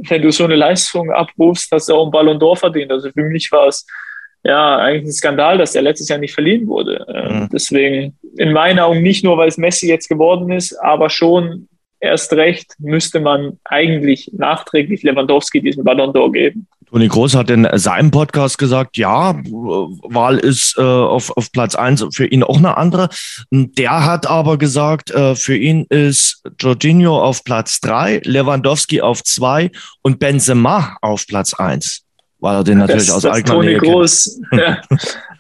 wenn du so eine Leistung abrufst, hast du auch einen Ballon d'Or verdient. Also für mich war es ja eigentlich ein Skandal, dass der letztes Jahr nicht verliehen wurde. Ähm, mhm. Deswegen in meinen Augen nicht nur, weil es Messi jetzt geworden ist, aber schon erst recht müsste man eigentlich nachträglich Lewandowski diesen Ballon d'Or geben. Toni Groß hat in seinem Podcast gesagt, ja, Wahl ist äh, auf, auf Platz eins für ihn auch eine andere. Der hat aber gesagt, äh, für ihn ist Jorginho auf Platz drei, Lewandowski auf zwei und Benzema auf Platz eins. Weil er den natürlich das, aus das eigener Toni Nähe Groß, ja.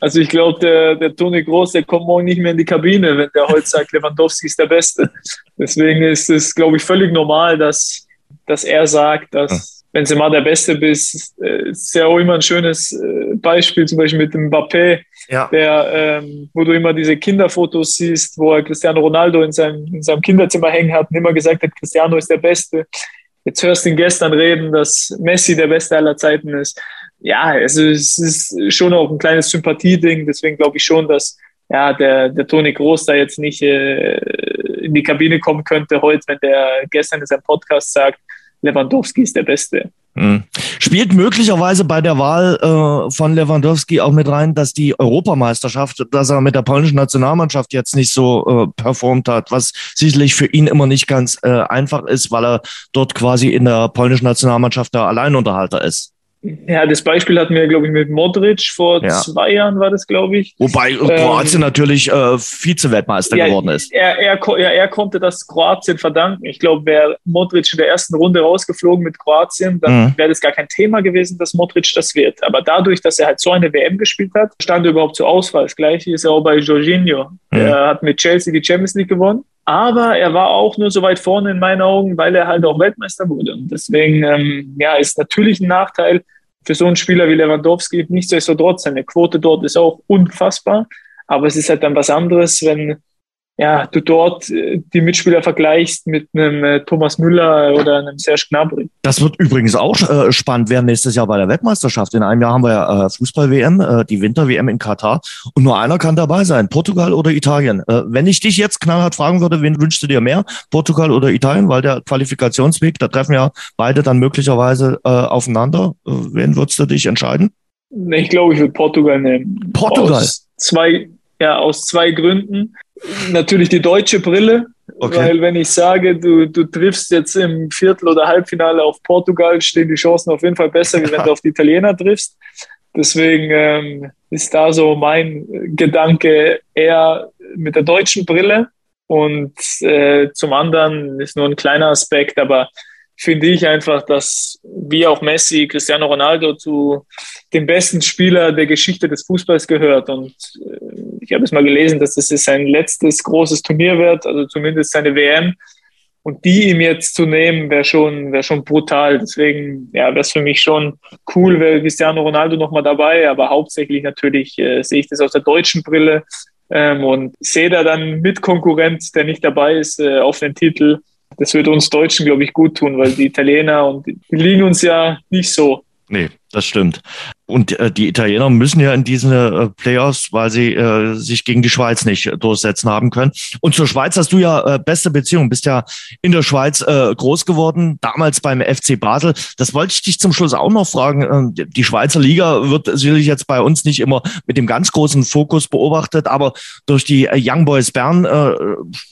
Also ich glaube, der, der Toni Groß, der kommt morgen nicht mehr in die Kabine, wenn der heute sagt, Lewandowski ist der Beste. Deswegen ist es, glaube ich, völlig normal, dass, dass er sagt, dass Benzema der Beste bist, äh, ist ja auch immer ein schönes äh, Beispiel, zum Beispiel mit dem Mbappé, ja. der, ähm, wo du immer diese Kinderfotos siehst, wo er Cristiano Ronaldo in seinem, in seinem Kinderzimmer hängen hat und immer gesagt hat, Cristiano ist der Beste. Jetzt hörst du ihn gestern reden, dass Messi der Beste aller Zeiten ist. Ja, also es ist schon auch ein kleines Sympathieding, deswegen glaube ich schon, dass ja, der, der Toni Groß da jetzt nicht äh, in die Kabine kommen könnte heute, wenn der gestern in seinem Podcast sagt, Lewandowski ist der Beste. Mhm. Spielt möglicherweise bei der Wahl äh, von Lewandowski auch mit rein, dass die Europameisterschaft, dass er mit der polnischen Nationalmannschaft jetzt nicht so äh, performt hat, was sicherlich für ihn immer nicht ganz äh, einfach ist, weil er dort quasi in der polnischen Nationalmannschaft der Alleinunterhalter ist. Ja, das Beispiel hatten wir, glaube ich, mit Modric vor ja. zwei Jahren war das, glaube ich. Wobei Kroatien ähm, natürlich äh, Vize-Weltmeister ja, geworden ist. Er, er, ja, er konnte das Kroatien verdanken. Ich glaube, wäre Modric in der ersten Runde rausgeflogen mit Kroatien, dann mhm. wäre das gar kein Thema gewesen, dass Modric das wird. Aber dadurch, dass er halt so eine WM gespielt hat, stand er überhaupt zur Auswahl. Das gleiche ist ja auch bei Jorginho. Mhm. Er hat mit Chelsea die Champions League gewonnen. Aber er war auch nur so weit vorne in meinen Augen, weil er halt auch Weltmeister wurde. Und deswegen ähm, ja, ist natürlich ein Nachteil, für so einen Spieler wie Lewandowski. Nichtsdestotrotz, seine Quote dort ist auch unfassbar. Aber es ist halt dann was anderes, wenn ja, du dort äh, die Mitspieler vergleichst mit einem äh, Thomas Müller oder einem Serge Gnabry. Das wird übrigens auch äh, spannend werden nächstes Jahr bei der Weltmeisterschaft. In einem Jahr haben wir ja äh, Fußball-WM, äh, die Winter-WM in Katar und nur einer kann dabei sein, Portugal oder Italien. Äh, wenn ich dich jetzt knallhart fragen würde, wen wünschst du dir mehr, Portugal oder Italien, weil der Qualifikationsweg, da treffen ja beide dann möglicherweise aufeinander. Wen würdest du dich entscheiden? Ich glaube, ich würde Portugal nehmen. Portugal? Aus zwei, ja, aus zwei Gründen natürlich die deutsche Brille, okay. weil wenn ich sage, du, du triffst jetzt im Viertel- oder Halbfinale auf Portugal, stehen die Chancen auf jeden Fall besser, wie wenn du auf die Italiener triffst. Deswegen ähm, ist da so mein Gedanke eher mit der deutschen Brille. Und äh, zum anderen ist nur ein kleiner Aspekt, aber finde ich einfach, dass wie auch Messi, Cristiano Ronaldo zu den besten Spieler der Geschichte des Fußballs gehört. Und äh, ich habe es mal gelesen, dass es sein letztes großes Turnier wird, also zumindest seine WM. Und die ihm jetzt zu nehmen, wäre schon, wäre schon brutal. Deswegen ja, wäre es für mich schon cool, wäre Cristiano Ronaldo nochmal dabei. Aber hauptsächlich natürlich äh, sehe ich das aus der deutschen Brille ähm, und sehe da dann mit Konkurrent, der nicht dabei ist, äh, auf den Titel das wird uns Deutschen, glaube ich, gut tun, weil die Italiener und die liegen uns ja nicht so. Nee, das stimmt. Und äh, die Italiener müssen ja in diesen äh, Playoffs, weil sie äh, sich gegen die Schweiz nicht durchsetzen haben können. Und zur Schweiz hast du ja äh, beste Beziehung, bist ja in der Schweiz äh, groß geworden, damals beim FC Basel. Das wollte ich dich zum Schluss auch noch fragen. Äh, die Schweizer Liga wird sicherlich jetzt bei uns nicht immer mit dem ganz großen Fokus beobachtet, aber durch die äh, Young Boys Bern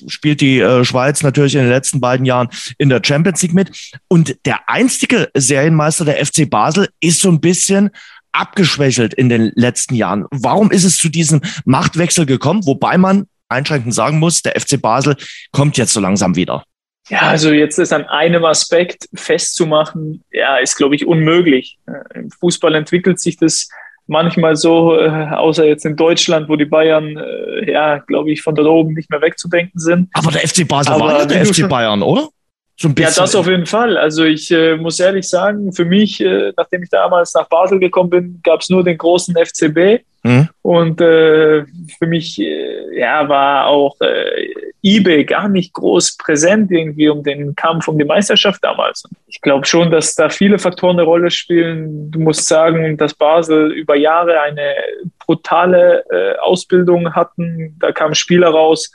spielt die Schweiz natürlich in den letzten beiden Jahren in der Champions League mit. Und der einstige Serienmeister der FC Basel ist so ein bisschen abgeschwächelt in den letzten Jahren. Warum ist es zu diesem Machtwechsel gekommen? Wobei man einschränkend sagen muss, der FC Basel kommt jetzt so langsam wieder. Ja, also jetzt ist an einem Aspekt festzumachen, ja, ist, glaube ich, unmöglich. Im Fußball entwickelt sich das manchmal so, äh, außer jetzt in Deutschland, wo die Bayern, äh, ja, glaube ich, von da oben nicht mehr wegzudenken sind. Aber der FC Basel Aber war ja der FC Bayern, oder? So ein bisschen. Ja, das auf jeden Fall. Also ich äh, muss ehrlich sagen, für mich, äh, nachdem ich damals nach Basel gekommen bin, gab es nur den großen FCB. Mhm. Und äh, für mich äh, ja, war auch äh, eBay gar nicht groß präsent irgendwie um den Kampf um die Meisterschaft damals. Ich glaube schon, dass da viele Faktoren eine Rolle spielen. Du musst sagen, dass Basel über Jahre eine brutale äh, Ausbildung hatten. Da kamen Spieler raus,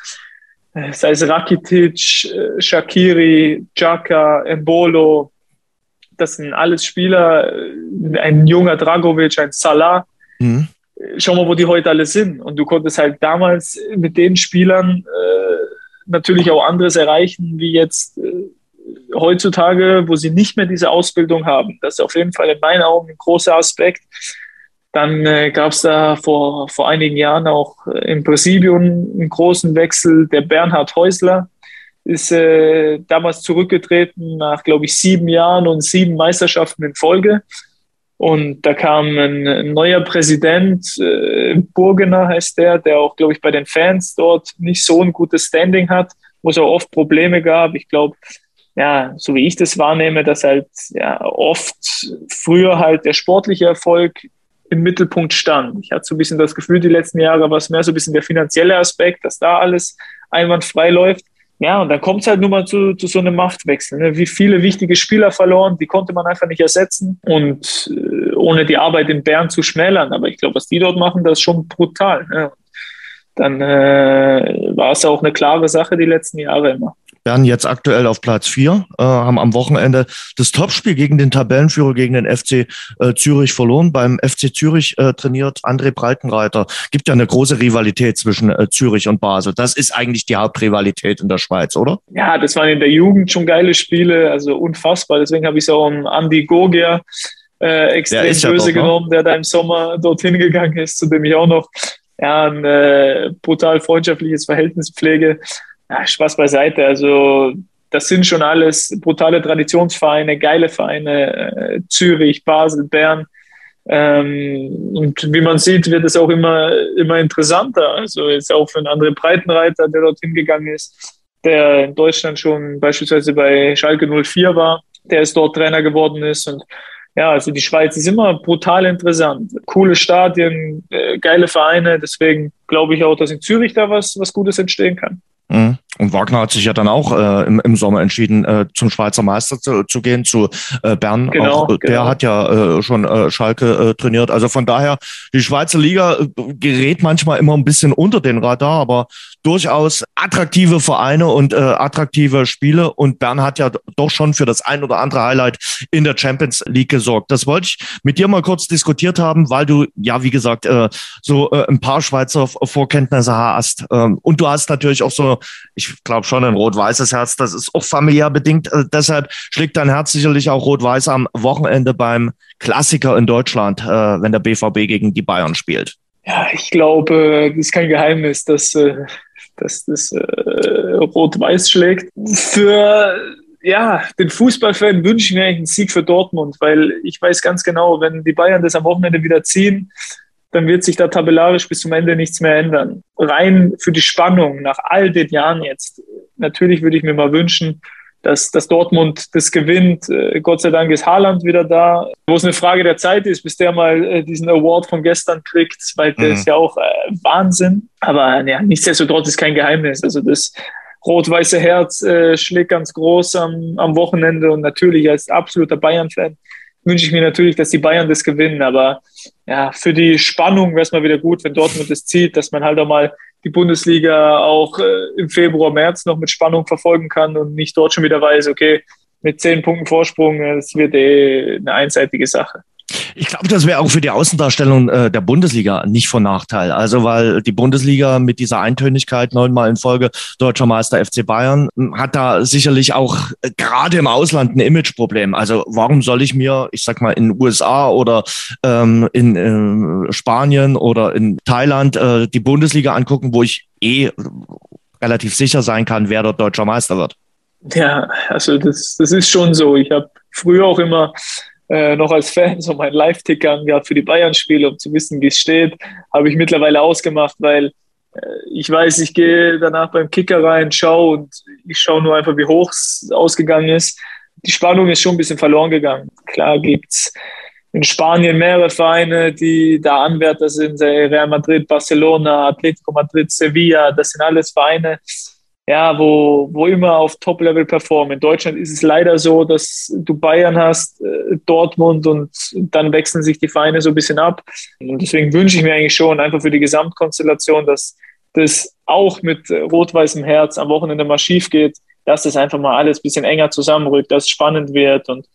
sei es Rakitic, äh, Shakiri, Jaka, Embolo, das sind alles Spieler, ein junger Dragovic, ein Salah. Mhm. Schau mal, wo die heute alle sind. Und du konntest halt damals mit den Spielern äh, natürlich auch anderes erreichen, wie jetzt äh, heutzutage, wo sie nicht mehr diese Ausbildung haben. Das ist auf jeden Fall in meinen Augen ein großer Aspekt. Dann äh, gab es da vor, vor einigen Jahren auch äh, im Präsidium einen großen Wechsel. Der Bernhard Häusler ist äh, damals zurückgetreten nach, glaube ich, sieben Jahren und sieben Meisterschaften in Folge. Und da kam ein, ein neuer Präsident, äh, Burgener heißt der, der auch, glaube ich, bei den Fans dort nicht so ein gutes Standing hat, wo es auch oft Probleme gab. Ich glaube, ja, so wie ich das wahrnehme, dass halt ja, oft früher halt der sportliche Erfolg im Mittelpunkt stand. Ich hatte so ein bisschen das Gefühl, die letzten Jahre war es mehr so ein bisschen der finanzielle Aspekt, dass da alles einwandfrei läuft. Ja, und dann kommt es halt nur mal zu, zu so einem Machtwechsel. Ne? Wie viele wichtige Spieler verloren, die konnte man einfach nicht ersetzen. Und äh, ohne die Arbeit in Bern zu schmälern. Aber ich glaube, was die dort machen, das ist schon brutal. Ne? Dann äh, war es auch eine klare Sache die letzten Jahre immer werden jetzt aktuell auf Platz vier, äh, haben am Wochenende das Topspiel gegen den Tabellenführer, gegen den FC äh, Zürich verloren. Beim FC Zürich äh, trainiert André Breitenreiter. Gibt ja eine große Rivalität zwischen äh, Zürich und Basel. Das ist eigentlich die Hauptrivalität in der Schweiz, oder? Ja, das waren in der Jugend schon geile Spiele, also unfassbar. Deswegen habe ich es auch um Andy Gogia äh, extrem böse ja dort, ne? genommen, der da im Sommer dorthin gegangen ist, zu dem ich auch noch ja, ein äh, brutal freundschaftliches Verhältnis pflege ja, Spaß beiseite. Also das sind schon alles brutale Traditionsvereine, geile Vereine, äh, Zürich, Basel, Bern. Ähm, und wie man sieht, wird es auch immer, immer interessanter. Also jetzt auch für einen anderen Breitenreiter, der dorthin gegangen ist, der in Deutschland schon beispielsweise bei Schalke 04 war, der ist dort Trainer geworden ist. Und ja, also die Schweiz ist immer brutal interessant. Coole Stadien, äh, geile Vereine. Deswegen glaube ich auch, dass in Zürich da was, was Gutes entstehen kann. Mhm. Und Wagner hat sich ja dann auch äh, im, im Sommer entschieden, äh, zum Schweizer Meister zu, zu gehen, zu äh, Bern. Genau, auch, äh, Der genau. hat ja äh, schon äh, Schalke äh, trainiert. Also von daher, die Schweizer Liga äh, gerät manchmal immer ein bisschen unter den Radar, aber durchaus attraktive Vereine und äh, attraktive Spiele. Und Bern hat ja doch schon für das ein oder andere Highlight in der Champions League gesorgt. Das wollte ich mit dir mal kurz diskutiert haben, weil du, ja, wie gesagt, äh, so äh, ein paar Schweizer Vorkenntnisse hast. Ähm, und du hast natürlich auch so, ich ich glaube schon ein rot-weißes Herz. Das ist auch familiär bedingt. Äh, deshalb schlägt dein Herz sicherlich auch rot-weiß am Wochenende beim Klassiker in Deutschland, äh, wenn der BVB gegen die Bayern spielt. Ja, ich glaube, das ist kein Geheimnis, dass, äh, dass das äh, rot-weiß schlägt. Für ja, den Fußballfan wünsche ich mir einen Sieg für Dortmund, weil ich weiß ganz genau, wenn die Bayern das am Wochenende wieder ziehen, dann wird sich da tabellarisch bis zum Ende nichts mehr ändern. Rein für die Spannung nach all den Jahren jetzt. Natürlich würde ich mir mal wünschen, dass, dass Dortmund das gewinnt. Äh, Gott sei Dank ist Haaland wieder da, wo es eine Frage der Zeit ist, bis der mal äh, diesen Award von gestern kriegt, weil der mhm. ist ja auch äh, Wahnsinn. Aber ja, nichtsdestotrotz ist kein Geheimnis. Also das rot-weiße Herz äh, schlägt ganz groß am, am Wochenende und natürlich als absoluter Bayern-Fan wünsche ich mir natürlich, dass die Bayern das gewinnen. Aber ja, für die Spannung wäre es mal wieder gut, wenn Dortmund das zieht, dass man halt auch mal die Bundesliga auch äh, im Februar, März noch mit Spannung verfolgen kann und nicht dort schon wieder weiß, okay, mit zehn Punkten Vorsprung, es wird eh eine einseitige Sache. Ich glaube, das wäre auch für die Außendarstellung äh, der Bundesliga nicht von Nachteil. Also, weil die Bundesliga mit dieser Eintönigkeit neunmal in Folge deutscher Meister FC Bayern hm, hat da sicherlich auch äh, gerade im Ausland ein Imageproblem. Also, warum soll ich mir, ich sag mal, in den USA oder ähm, in äh, Spanien oder in Thailand äh, die Bundesliga angucken, wo ich eh relativ sicher sein kann, wer dort deutscher Meister wird? Ja, also das, das ist schon so. Ich habe früher auch immer äh, noch als Fan so meinen Live-Ticker angehabt für die Bayern-Spiele, um zu wissen, wie es steht. Habe ich mittlerweile ausgemacht, weil äh, ich weiß, ich gehe danach beim Kicker rein, schaue und ich schaue nur einfach, wie hoch es ausgegangen ist. Die Spannung ist schon ein bisschen verloren gegangen. Klar gibt's in Spanien mehrere Vereine, die da Anwärter sind, Real Madrid, Barcelona, Atletico Madrid, Sevilla, das sind alles Vereine, ja, wo, wo immer auf Top-Level performen. In Deutschland ist es leider so, dass du Bayern hast, äh, Dortmund und dann wechseln sich die Vereine so ein bisschen ab. Und deswegen wünsche ich mir eigentlich schon einfach für die Gesamtkonstellation, dass das auch mit rot-weißem Herz am Wochenende mal schief geht, dass das einfach mal alles ein bisschen enger zusammenrückt, dass es spannend wird und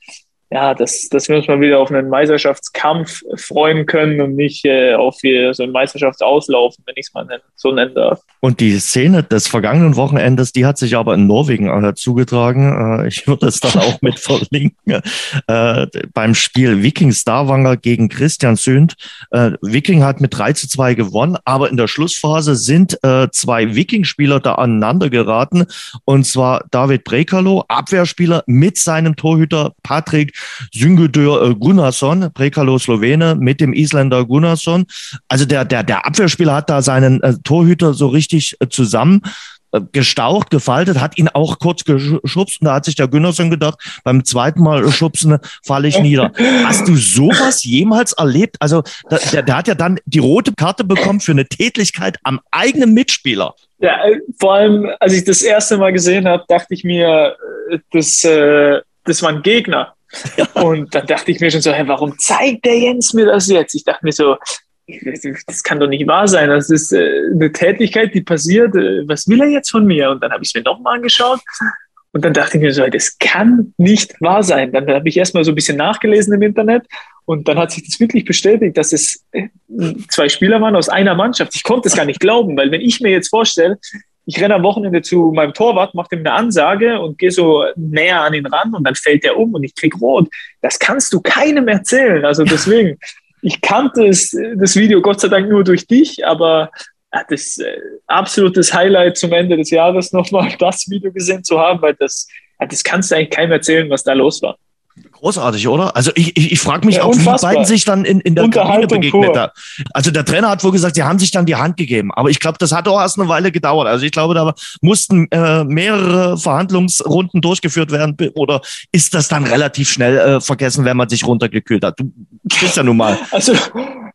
ja, dass, dass wir uns mal wieder auf einen Meisterschaftskampf freuen können und nicht äh, auf so einen Meisterschaftsauslaufen, wenn ich es mal nennen, so nennen darf. Und die Szene des vergangenen Wochenendes, die hat sich aber in Norwegen äh, zugetragen. Äh, ich würde es dann auch mit verlinken. Äh, beim Spiel Viking Starwanger gegen Christian Sünd. Äh, Viking hat mit 3 zu 2 gewonnen, aber in der Schlussphase sind zwei Viking-Spieler da aneinander geraten. Und zwar David Brekalo, Abwehrspieler, mit seinem Torhüter Patrick Syngudör äh, Gunnarsson, Prekalo Slowene, mit dem Isländer Gunnarsson. Also der, der, der Abwehrspieler hat da seinen äh, Torhüter so richtig äh, zusammen äh, gestaucht, gefaltet, hat ihn auch kurz geschubst und da hat sich der Günnersson gedacht, beim zweiten Mal schubsen falle ich nieder. Hast du sowas jemals erlebt? Also der, der hat ja dann die rote Karte bekommen für eine Tätlichkeit am eigenen Mitspieler. Ja, vor allem, als ich das erste Mal gesehen habe, dachte ich mir, das, äh, das war ein Gegner. Und dann dachte ich mir schon so, hey, warum zeigt der Jens mir das jetzt? Ich dachte mir so, das kann doch nicht wahr sein. Das ist äh, eine Tätigkeit, die passiert. Äh, was will er jetzt von mir? Und dann habe ich es mir nochmal angeschaut. Und dann dachte ich mir so, das kann nicht wahr sein. Dann habe ich erstmal so ein bisschen nachgelesen im Internet und dann hat sich das wirklich bestätigt, dass es äh, zwei Spieler waren aus einer Mannschaft. Ich konnte es gar nicht glauben, weil wenn ich mir jetzt vorstelle, ich renne am Wochenende zu meinem Torwart, mache ihm eine Ansage und gehe so näher an ihn ran und dann fällt er um und ich krieg rot. Das kannst du keinem erzählen. Also deswegen, ich kannte es, das Video Gott sei Dank nur durch dich, aber das äh, absolutes Highlight zum Ende des Jahres nochmal das Video gesehen zu haben, weil das, das kannst du eigentlich keinem erzählen, was da los war. Großartig, oder? Also ich, ich, ich frage mich ja, auch, wie die beiden sich dann in, in der Kabine begegnet haben. Also der Trainer hat wohl gesagt, sie haben sich dann die Hand gegeben. Aber ich glaube, das hat auch erst eine Weile gedauert. Also ich glaube, da mussten äh, mehrere Verhandlungsrunden durchgeführt werden. Oder ist das dann relativ schnell äh, vergessen, wenn man sich runtergekühlt hat? Du bist ja nun mal. Also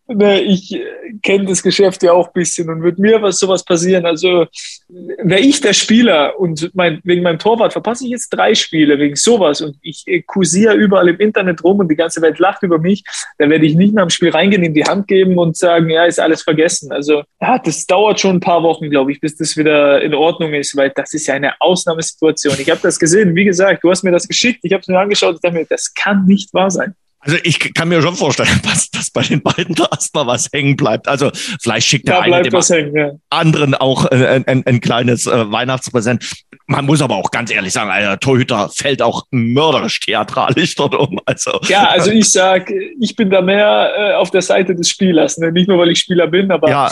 ne, ich kenne das Geschäft ja auch ein bisschen und wird mir was sowas passieren. Also wäre ich der Spieler und mein, wegen meinem Torwart verpasse ich jetzt drei Spiele wegen sowas und ich äh, kursiere überall im Internet rum und die ganze Welt lacht über mich, dann werde ich nicht nach dem Spiel reingehen, ihm die Hand geben und sagen, ja, ist alles vergessen. Also ja, das dauert schon ein paar Wochen, glaube ich, bis das wieder in Ordnung ist, weil das ist ja eine Ausnahmesituation. Ich habe das gesehen, wie gesagt, du hast mir das geschickt, ich habe es mir angeschaut und dachte mir, das kann nicht wahr sein. Also ich kann mir schon vorstellen, dass, dass bei den beiden da erstmal was hängen bleibt. Also vielleicht schickt der eine dem hängen, ja. anderen auch äh, ein, ein, ein kleines äh, Weihnachtspräsent. Man muss aber auch ganz ehrlich sagen, der Torhüter fällt auch mörderisch theatralisch dort um. Also. Ja, also ich sag, ich bin da mehr äh, auf der Seite des Spielers. Ne? Nicht nur, weil ich Spieler bin, aber ja.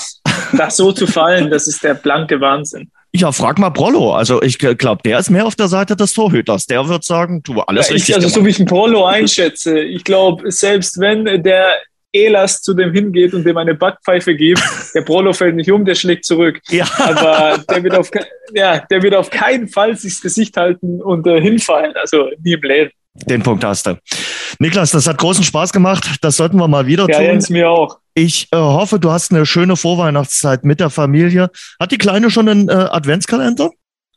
das so zu fallen, das ist der blanke Wahnsinn. Ja, frag mal Prollo. Also ich glaube, der ist mehr auf der Seite des Torhüters. Der wird sagen, tu alles ja, richtig. also gemacht. so wie ich einen Prollo einschätze, ich glaube, selbst wenn der Elas zu dem hingeht und dem eine Backpfeife gibt, der Prollo fällt nicht um, der schlägt zurück. Ja. Aber der wird auf, ja, der wird auf keinen Fall sich das Gesicht halten und äh, hinfallen. Also nie im Leben. Den Punkt hast du. Niklas, das hat großen Spaß gemacht. Das sollten wir mal wieder ja, tun. Jens, mir auch. Ich äh, hoffe, du hast eine schöne Vorweihnachtszeit mit der Familie. Hat die Kleine schon einen äh, Adventskalender?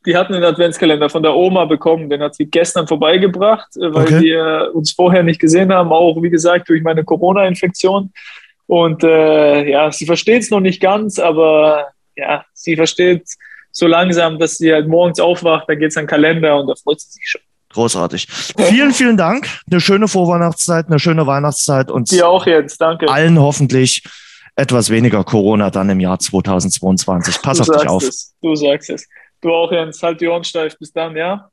Die hat einen Adventskalender von der Oma bekommen. Den hat sie gestern vorbeigebracht, äh, weil okay. wir uns vorher nicht gesehen haben. Auch, wie gesagt, durch meine Corona-Infektion. Und äh, ja, sie versteht es noch nicht ganz, aber ja, sie versteht so langsam, dass sie halt morgens aufwacht, da geht es an den Kalender und da freut sie sich schon. Großartig. Vielen, vielen Dank. Eine schöne Vorweihnachtszeit, eine schöne Weihnachtszeit und dir auch jetzt. Danke. Allen hoffentlich etwas weniger Corona dann im Jahr 2022. Pass du auf dich auf. Es. Du sagst es. Du auch, Jens. Halt die Ohren steif. Bis dann, ja?